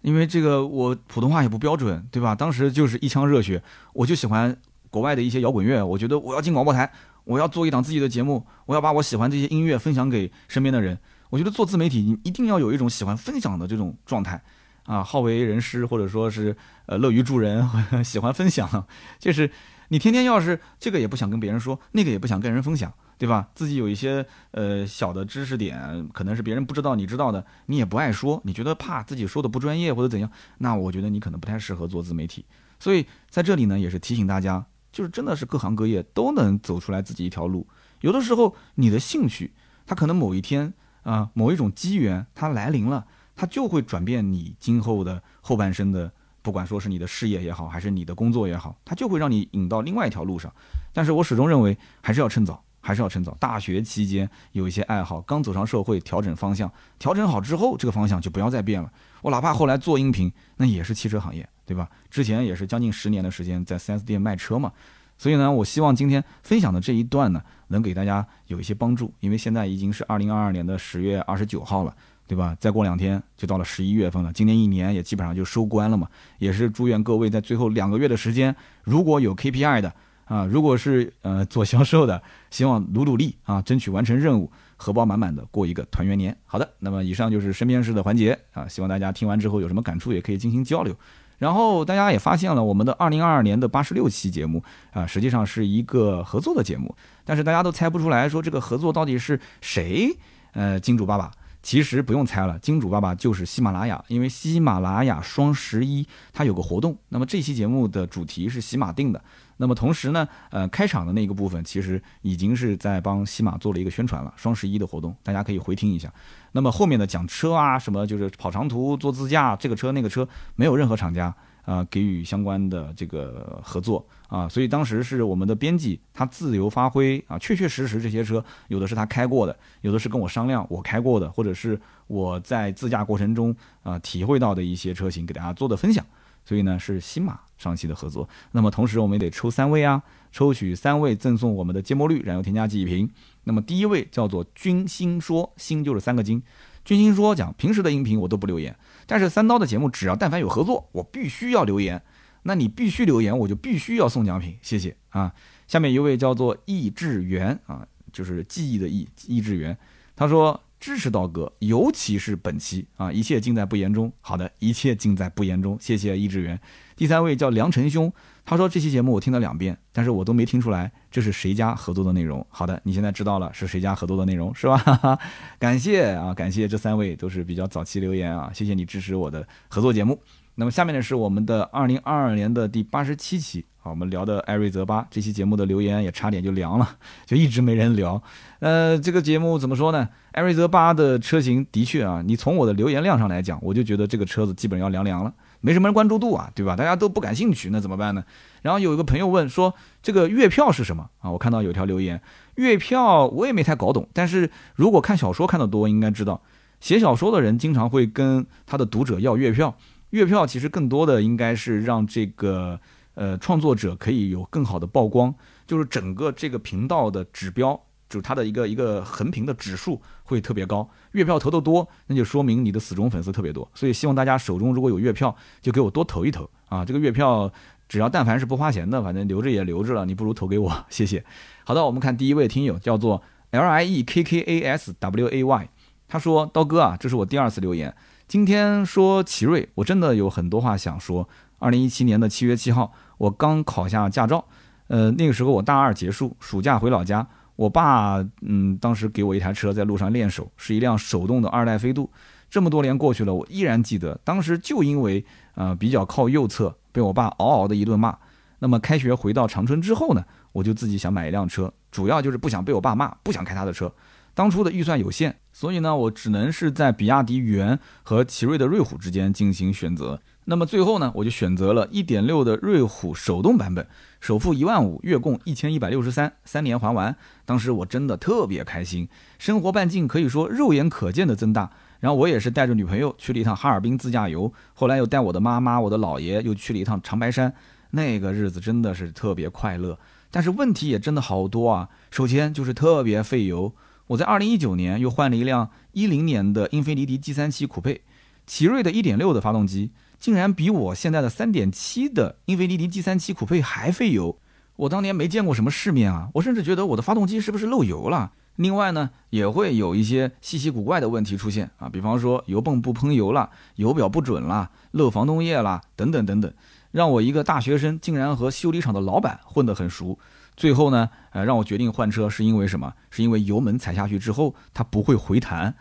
因为这个我普通话也不标准，对吧？当时就是一腔热血，我就喜欢国外的一些摇滚乐，我觉得我要进广播台。我要做一档自己的节目，我要把我喜欢这些音乐分享给身边的人。我觉得做自媒体，你一定要有一种喜欢分享的这种状态啊，好为人师，或者说是呃乐于助人，[LAUGHS] 喜欢分享。就是你天天要是这个也不想跟别人说，那个也不想跟人分享，对吧？自己有一些呃小的知识点，可能是别人不知道你知道的，你也不爱说，你觉得怕自己说的不专业或者怎样，那我觉得你可能不太适合做自媒体。所以在这里呢，也是提醒大家。就是真的是各行各业都能走出来自己一条路。有的时候你的兴趣，它可能某一天啊，某一种机缘它来临了，它就会转变你今后的后半生的，不管说是你的事业也好，还是你的工作也好，它就会让你引到另外一条路上。但是我始终认为还是要趁早，还是要趁早。大学期间有一些爱好，刚走上社会调整方向，调整好之后，这个方向就不要再变了。我哪怕后来做音频，那也是汽车行业。对吧？之前也是将近十年的时间在 4S 店卖车嘛，所以呢，我希望今天分享的这一段呢，能给大家有一些帮助。因为现在已经是二零二二年的十月二十九号了，对吧？再过两天就到了十一月份了，今年一年也基本上就收官了嘛。也是祝愿各位在最后两个月的时间，如果有 KPI 的啊，如果是呃 [LAUGHS] 做销售的，希望努努力啊，争取完成任务，荷包满满的过一个团圆年。好的，那么以上就是身边事的环节啊，希望大家听完之后有什么感触，也可以进行交流。然后大家也发现了，我们的二零二二年的八十六期节目啊，实际上是一个合作的节目，但是大家都猜不出来，说这个合作到底是谁？呃，金主爸爸，其实不用猜了，金主爸爸就是喜马拉雅，因为喜马拉雅双十一它有个活动，那么这期节目的主题是喜马定的。那么同时呢，呃，开场的那个部分其实已经是在帮喜马做了一个宣传了，双十一的活动，大家可以回听一下。那么后面的讲车啊，什么就是跑长途、坐自驾，这个车那个车，没有任何厂家啊给予相关的这个合作啊，所以当时是我们的编辑他自由发挥啊，确确实实这些车有的是他开过的，有的是跟我商量我开过的，或者是我在自驾过程中啊体会到的一些车型给大家做的分享。所以呢，是新马上汽的合作。那么同时，我们也得抽三位啊，抽取三位赠送我们的芥末绿燃油添加剂一瓶。那么第一位叫做君心说，心就是三个金。君心说讲，平时的音频我都不留言，但是三刀的节目只要但凡有合作，我必须要留言。那你必须留言，我就必须要送奖品，谢谢啊。下面一位叫做易志源啊，就是记忆的易，易志源，他说。支持刀哥，尤其是本期啊，一切尽在不言中。好的，一切尽在不言中。谢谢易志源。第三位叫梁晨兄，他说这期节目我听了两遍，但是我都没听出来这是谁家合作的内容。好的，你现在知道了是谁家合作的内容是吧？[LAUGHS] 感谢啊，感谢这三位都是比较早期留言啊，谢谢你支持我的合作节目。那么下面呢是我们的二零二二年的第八十七期。好，我们聊的艾瑞泽八这期节目的留言也差点就凉了，就一直没人聊。呃，这个节目怎么说呢？艾瑞泽八的车型的确啊，你从我的留言量上来讲，我就觉得这个车子基本要凉凉了，没什么人关注度啊，对吧？大家都不感兴趣，那怎么办呢？然后有一个朋友问说，这个月票是什么啊？我看到有条留言，月票我也没太搞懂，但是如果看小说看得多，应该知道，写小说的人经常会跟他的读者要月票，月票其实更多的应该是让这个。呃，创作者可以有更好的曝光，就是整个这个频道的指标，就是它的一个一个横屏的指数会特别高。月票投的多，那就说明你的死忠粉丝特别多。所以希望大家手中如果有月票，就给我多投一投啊！这个月票只要但凡是不花钱的，反正留着也留着了，你不如投给我，谢谢。好的，我们看第一位听友叫做 L I E K K A S W A Y，他说：刀哥啊，这是我第二次留言，今天说奇瑞，我真的有很多话想说。二零一七年的七月七号。我刚考下驾照，呃，那个时候我大二结束，暑假回老家，我爸嗯，当时给我一台车，在路上练手，是一辆手动的二代飞度。这么多年过去了，我依然记得，当时就因为呃比较靠右侧，被我爸嗷嗷的一顿骂。那么开学回到长春之后呢，我就自己想买一辆车，主要就是不想被我爸骂，不想开他的车。当初的预算有限，所以呢，我只能是在比亚迪元和奇瑞的瑞虎之间进行选择。那么最后呢，我就选择了1.6的瑞虎手动版本，首付一万五，月供一千一百六十三，三年还完。当时我真的特别开心，生活半径可以说肉眼可见的增大。然后我也是带着女朋友去了一趟哈尔滨自驾游，后来又带我的妈妈、我的姥爷又去了一趟长白山，那个日子真的是特别快乐。但是问题也真的好多啊，首先就是特别费油。我在二零一九年又换了一辆一零年的英菲尼迪 G 三七酷配，奇瑞的一点六的发动机。竟然比我现在的三点七的英菲尼迪 G 三七酷配还费油，我当年没见过什么世面啊！我甚至觉得我的发动机是不是漏油了？另外呢，也会有一些稀奇古怪的问题出现啊，比方说油泵不喷油了，油表不准了，漏防冻液了，等等等等，让我一个大学生竟然和修理厂的老板混得很熟。最后呢，呃，让我决定换车是因为什么？是因为油门踩下去之后它不会回弹。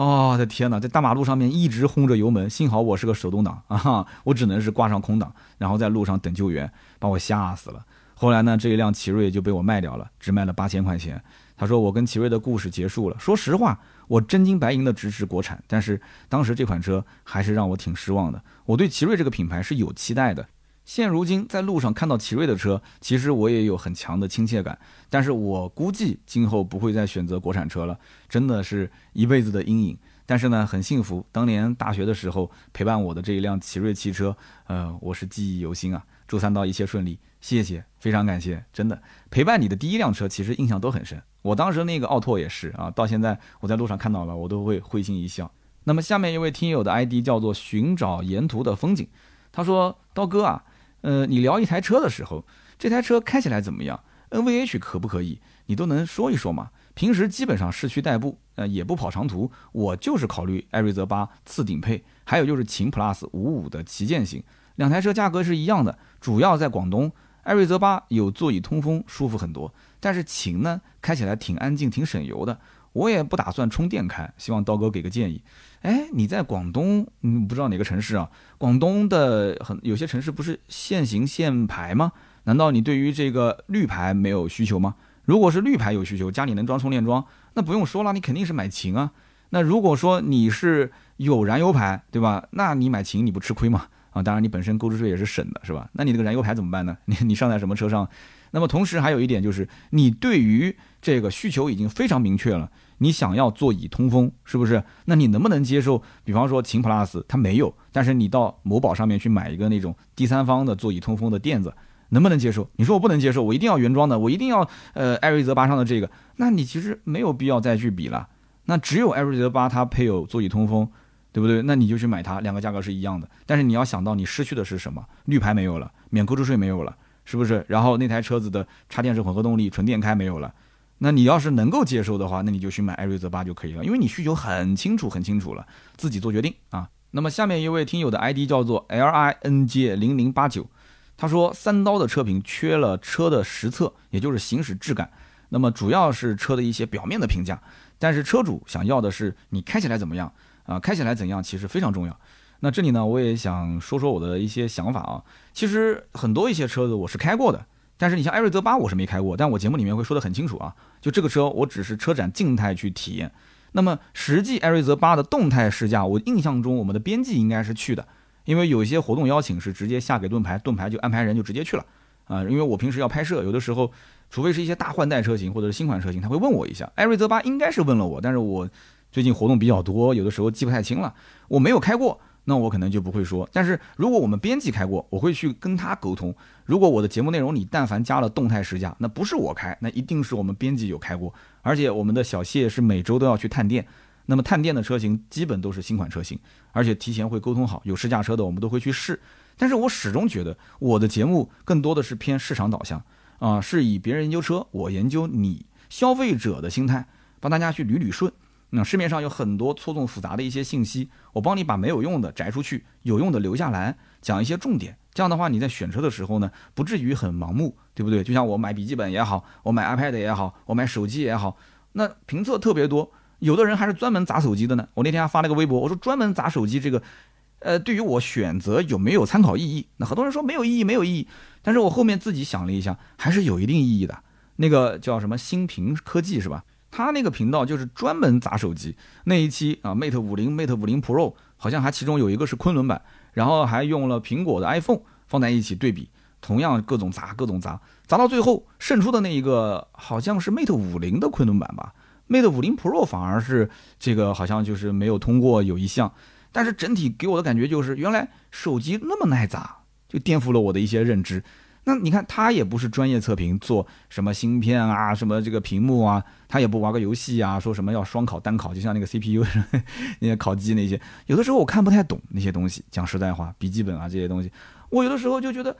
哦，我的天哪，在大马路上面一直轰着油门，幸好我是个手动挡啊，我只能是挂上空挡，然后在路上等救援，把我吓死了。后来呢，这一辆奇瑞就被我卖掉了，只卖了八千块钱。他说我跟奇瑞的故事结束了。说实话，我真金白银的支持国产，但是当时这款车还是让我挺失望的。我对奇瑞这个品牌是有期待的。现如今在路上看到奇瑞的车，其实我也有很强的亲切感，但是我估计今后不会再选择国产车了，真的是一辈子的阴影。但是呢，很幸福，当年大学的时候陪伴我的这一辆奇瑞汽车，呃，我是记忆犹新啊。祝三刀一切顺利，谢谢，非常感谢，真的陪伴你的第一辆车，其实印象都很深。我当时那个奥拓也是啊，到现在我在路上看到了，我都会会心一笑。那么下面一位听友的 ID 叫做寻找沿途的风景，他说：刀哥啊。呃，你聊一台车的时候，这台车开起来怎么样？NVH 可不可以？你都能说一说吗？平时基本上市区代步，呃，也不跑长途，我就是考虑艾瑞泽八次顶配，还有就是秦 Plus 五五的旗舰型，两台车价格是一样的，主要在广东，艾瑞泽八有座椅通风，舒服很多，但是秦呢，开起来挺安静，挺省油的。我也不打算充电开，希望刀哥给个建议。哎，你在广东，嗯，不知道哪个城市啊？广东的很有些城市不是限行限牌吗？难道你对于这个绿牌没有需求吗？如果是绿牌有需求，家里能装充电桩，那不用说了，你肯定是买秦啊。那如果说你是有燃油牌，对吧？那你买秦你不吃亏吗？啊，当然你本身购置税也是省的，是吧？那你这个燃油牌怎么办呢？你 [LAUGHS] 你上在什么车上？那么同时还有一点就是，你对于这个需求已经非常明确了，你想要座椅通风，是不是？那你能不能接受？比方说秦 Plus 它没有，但是你到某宝上面去买一个那种第三方的座椅通风的垫子，能不能接受？你说我不能接受，我一定要原装的，我一定要呃艾瑞泽八上的这个，那你其实没有必要再去比了。那只有艾瑞泽八它配有座椅通风，对不对？那你就去买它，两个价格是一样的。但是你要想到你失去的是什么？绿牌没有了，免购置税没有了。是不是？然后那台车子的插电式混合动力、纯电开没有了，那你要是能够接受的话，那你就去买艾瑞泽八就可以了，因为你需求很清楚、很清楚了，自己做决定啊。那么下面一位听友的 ID 叫做 L I N J 零零八九，他说三刀的车评缺了车的实测，也就是行驶质感，那么主要是车的一些表面的评价，但是车主想要的是你开起来怎么样啊？开起来怎样其实非常重要。那这里呢，我也想说说我的一些想法啊。其实很多一些车子我是开过的，但是你像艾瑞泽八我是没开过，但我节目里面会说得很清楚啊。就这个车，我只是车展静态去体验。那么实际艾瑞泽八的动态试驾，我印象中我们的编辑应该是去的，因为有一些活动邀请是直接下给盾牌，盾牌就安排人就直接去了啊。因为我平时要拍摄，有的时候除非是一些大换代车型或者是新款车型，他会问我一下。艾瑞泽八应该是问了我，但是我最近活动比较多，有的时候记不太清了，我没有开过。那我可能就不会说，但是如果我们编辑开过，我会去跟他沟通。如果我的节目内容你但凡加了动态试驾，那不是我开，那一定是我们编辑有开过。而且我们的小谢是每周都要去探店，那么探店的车型基本都是新款车型，而且提前会沟通好，有试驾车的我们都会去试。但是我始终觉得我的节目更多的是偏市场导向啊，是以别人研究车，我研究你消费者的心态，帮大家去捋捋顺。那市面上有很多错综复杂的一些信息，我帮你把没有用的摘出去，有用的留下来，讲一些重点。这样的话，你在选车的时候呢，不至于很盲目，对不对？就像我买笔记本也好，我买 iPad 也好，我买手机也好，那评测特别多，有的人还是专门砸手机的呢。我那天还发了个微博，我说专门砸手机这个，呃，对于我选择有没有参考意义？那很多人说没有意义，没有意义。但是我后面自己想了一下，还是有一定意义的。那个叫什么新平科技是吧？他那个频道就是专门砸手机那一期啊，Mate 五零、Mate 五零 Pro 好像还其中有一个是昆仑版，然后还用了苹果的 iPhone 放在一起对比，同样各种砸，各种砸，砸到最后胜出的那一个好像是 Mate 五零的昆仑版吧，Mate 五零 Pro 反而是这个好像就是没有通过有一项，但是整体给我的感觉就是原来手机那么耐砸，就颠覆了我的一些认知。那你看，他也不是专业测评，做什么芯片啊，什么这个屏幕啊，他也不玩个游戏啊，说什么要双考单考，就像那个 CPU 那些考级那些，有的时候我看不太懂那些东西。讲实在话，笔记本啊这些东西，我有的时候就觉得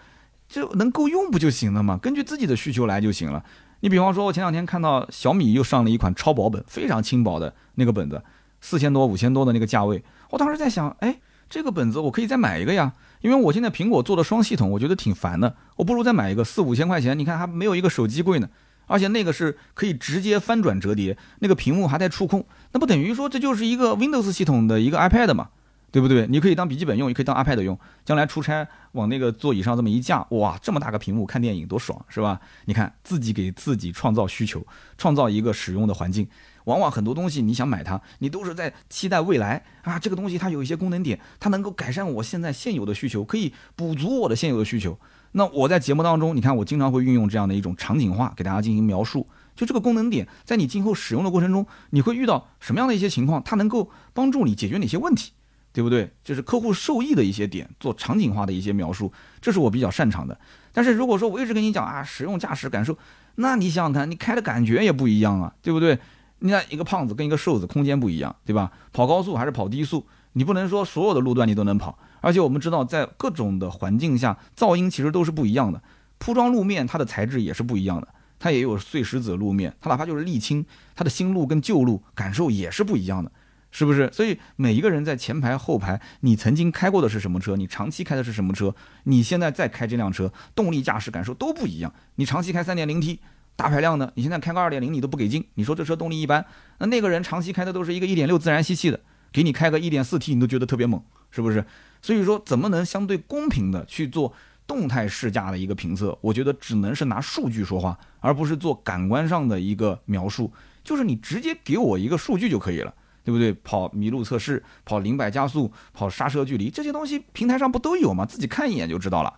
就能够用不就行了嘛，根据自己的需求来就行了。你比方说，我前两天看到小米又上了一款超薄本，非常轻薄的那个本子，四千多、五千多的那个价位，我当时在想，哎，这个本子我可以再买一个呀。因为我现在苹果做的双系统，我觉得挺烦的，我不如再买一个四五千块钱，你看还没有一个手机贵呢，而且那个是可以直接翻转折叠，那个屏幕还带触控，那不等于说这就是一个 Windows 系统的一个 iPad 嘛，对不对？你可以当笔记本用，也可以当 iPad 用，将来出差往那个座椅上这么一架，哇，这么大个屏幕看电影多爽，是吧？你看自己给自己创造需求，创造一个使用的环境。往往很多东西你想买它，你都是在期待未来啊，这个东西它有一些功能点，它能够改善我现在现有的需求，可以补足我的现有的需求。那我在节目当中，你看我经常会运用这样的一种场景化给大家进行描述，就这个功能点在你今后使用的过程中，你会遇到什么样的一些情况，它能够帮助你解决哪些问题，对不对？就是客户受益的一些点，做场景化的一些描述，这是我比较擅长的。但是如果说我一直跟你讲啊，使用驾驶感受，那你想想看，你开的感觉也不一样啊，对不对？你看一个胖子跟一个瘦子空间不一样，对吧？跑高速还是跑低速，你不能说所有的路段你都能跑。而且我们知道，在各种的环境下，噪音其实都是不一样的。铺装路面它的材质也是不一样的，它也有碎石子路面，它哪怕就是沥青，它的新路跟旧路感受也是不一样的，是不是？所以每一个人在前排后排，你曾经开过的是什么车？你长期开的是什么车？你现在再开这辆车，动力驾驶感受都不一样。你长期开三点零 T。大排量的，你现在开个二点零，你都不给劲。你说这车动力一般，那那个人长期开的都是一个一点六自然吸气的，给你开个一点四 T，你都觉得特别猛，是不是？所以说，怎么能相对公平的去做动态试驾的一个评测？我觉得只能是拿数据说话，而不是做感官上的一个描述。就是你直接给我一个数据就可以了，对不对？跑麋鹿测试，跑零百加速，跑刹车距离，这些东西平台上不都有吗？自己看一眼就知道了。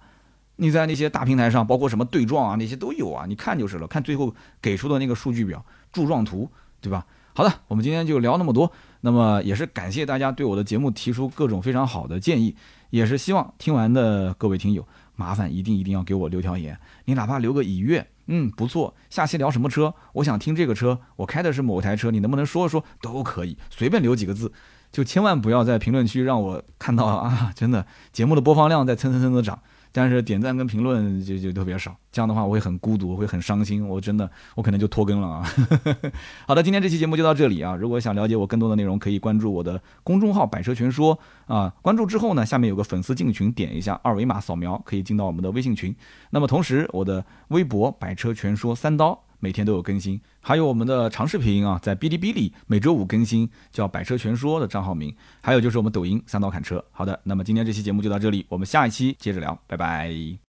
你在那些大平台上，包括什么对撞啊，那些都有啊，你看就是了，看最后给出的那个数据表、柱状图，对吧？好的，我们今天就聊那么多。那么也是感谢大家对我的节目提出各种非常好的建议，也是希望听完的各位听友，麻烦一定一定要给我留条言，你哪怕留个已阅，嗯，不错，下期聊什么车？我想听这个车，我开的是某台车，你能不能说说都可以，随便留几个字，就千万不要在评论区让我看到啊，真的节目的播放量在蹭蹭蹭的涨。但是点赞跟评论就就特别少，这样的话我会很孤独，我会很伤心，我真的我可能就拖更了啊。[LAUGHS] 好的，今天这期节目就到这里啊。如果想了解我更多的内容，可以关注我的公众号“百车全说”啊。关注之后呢，下面有个粉丝进群，点一下二维码扫描，可以进到我们的微信群。那么同时，我的微博“百车全说三刀”每天都有更新，还有我们的长视频啊，在哔哩哔哩每周五更新，叫“百车全说”的账号名，还有就是我们抖音“三刀砍车”。好的，那么今天这期节目就到这里，我们下一期接着聊，拜拜。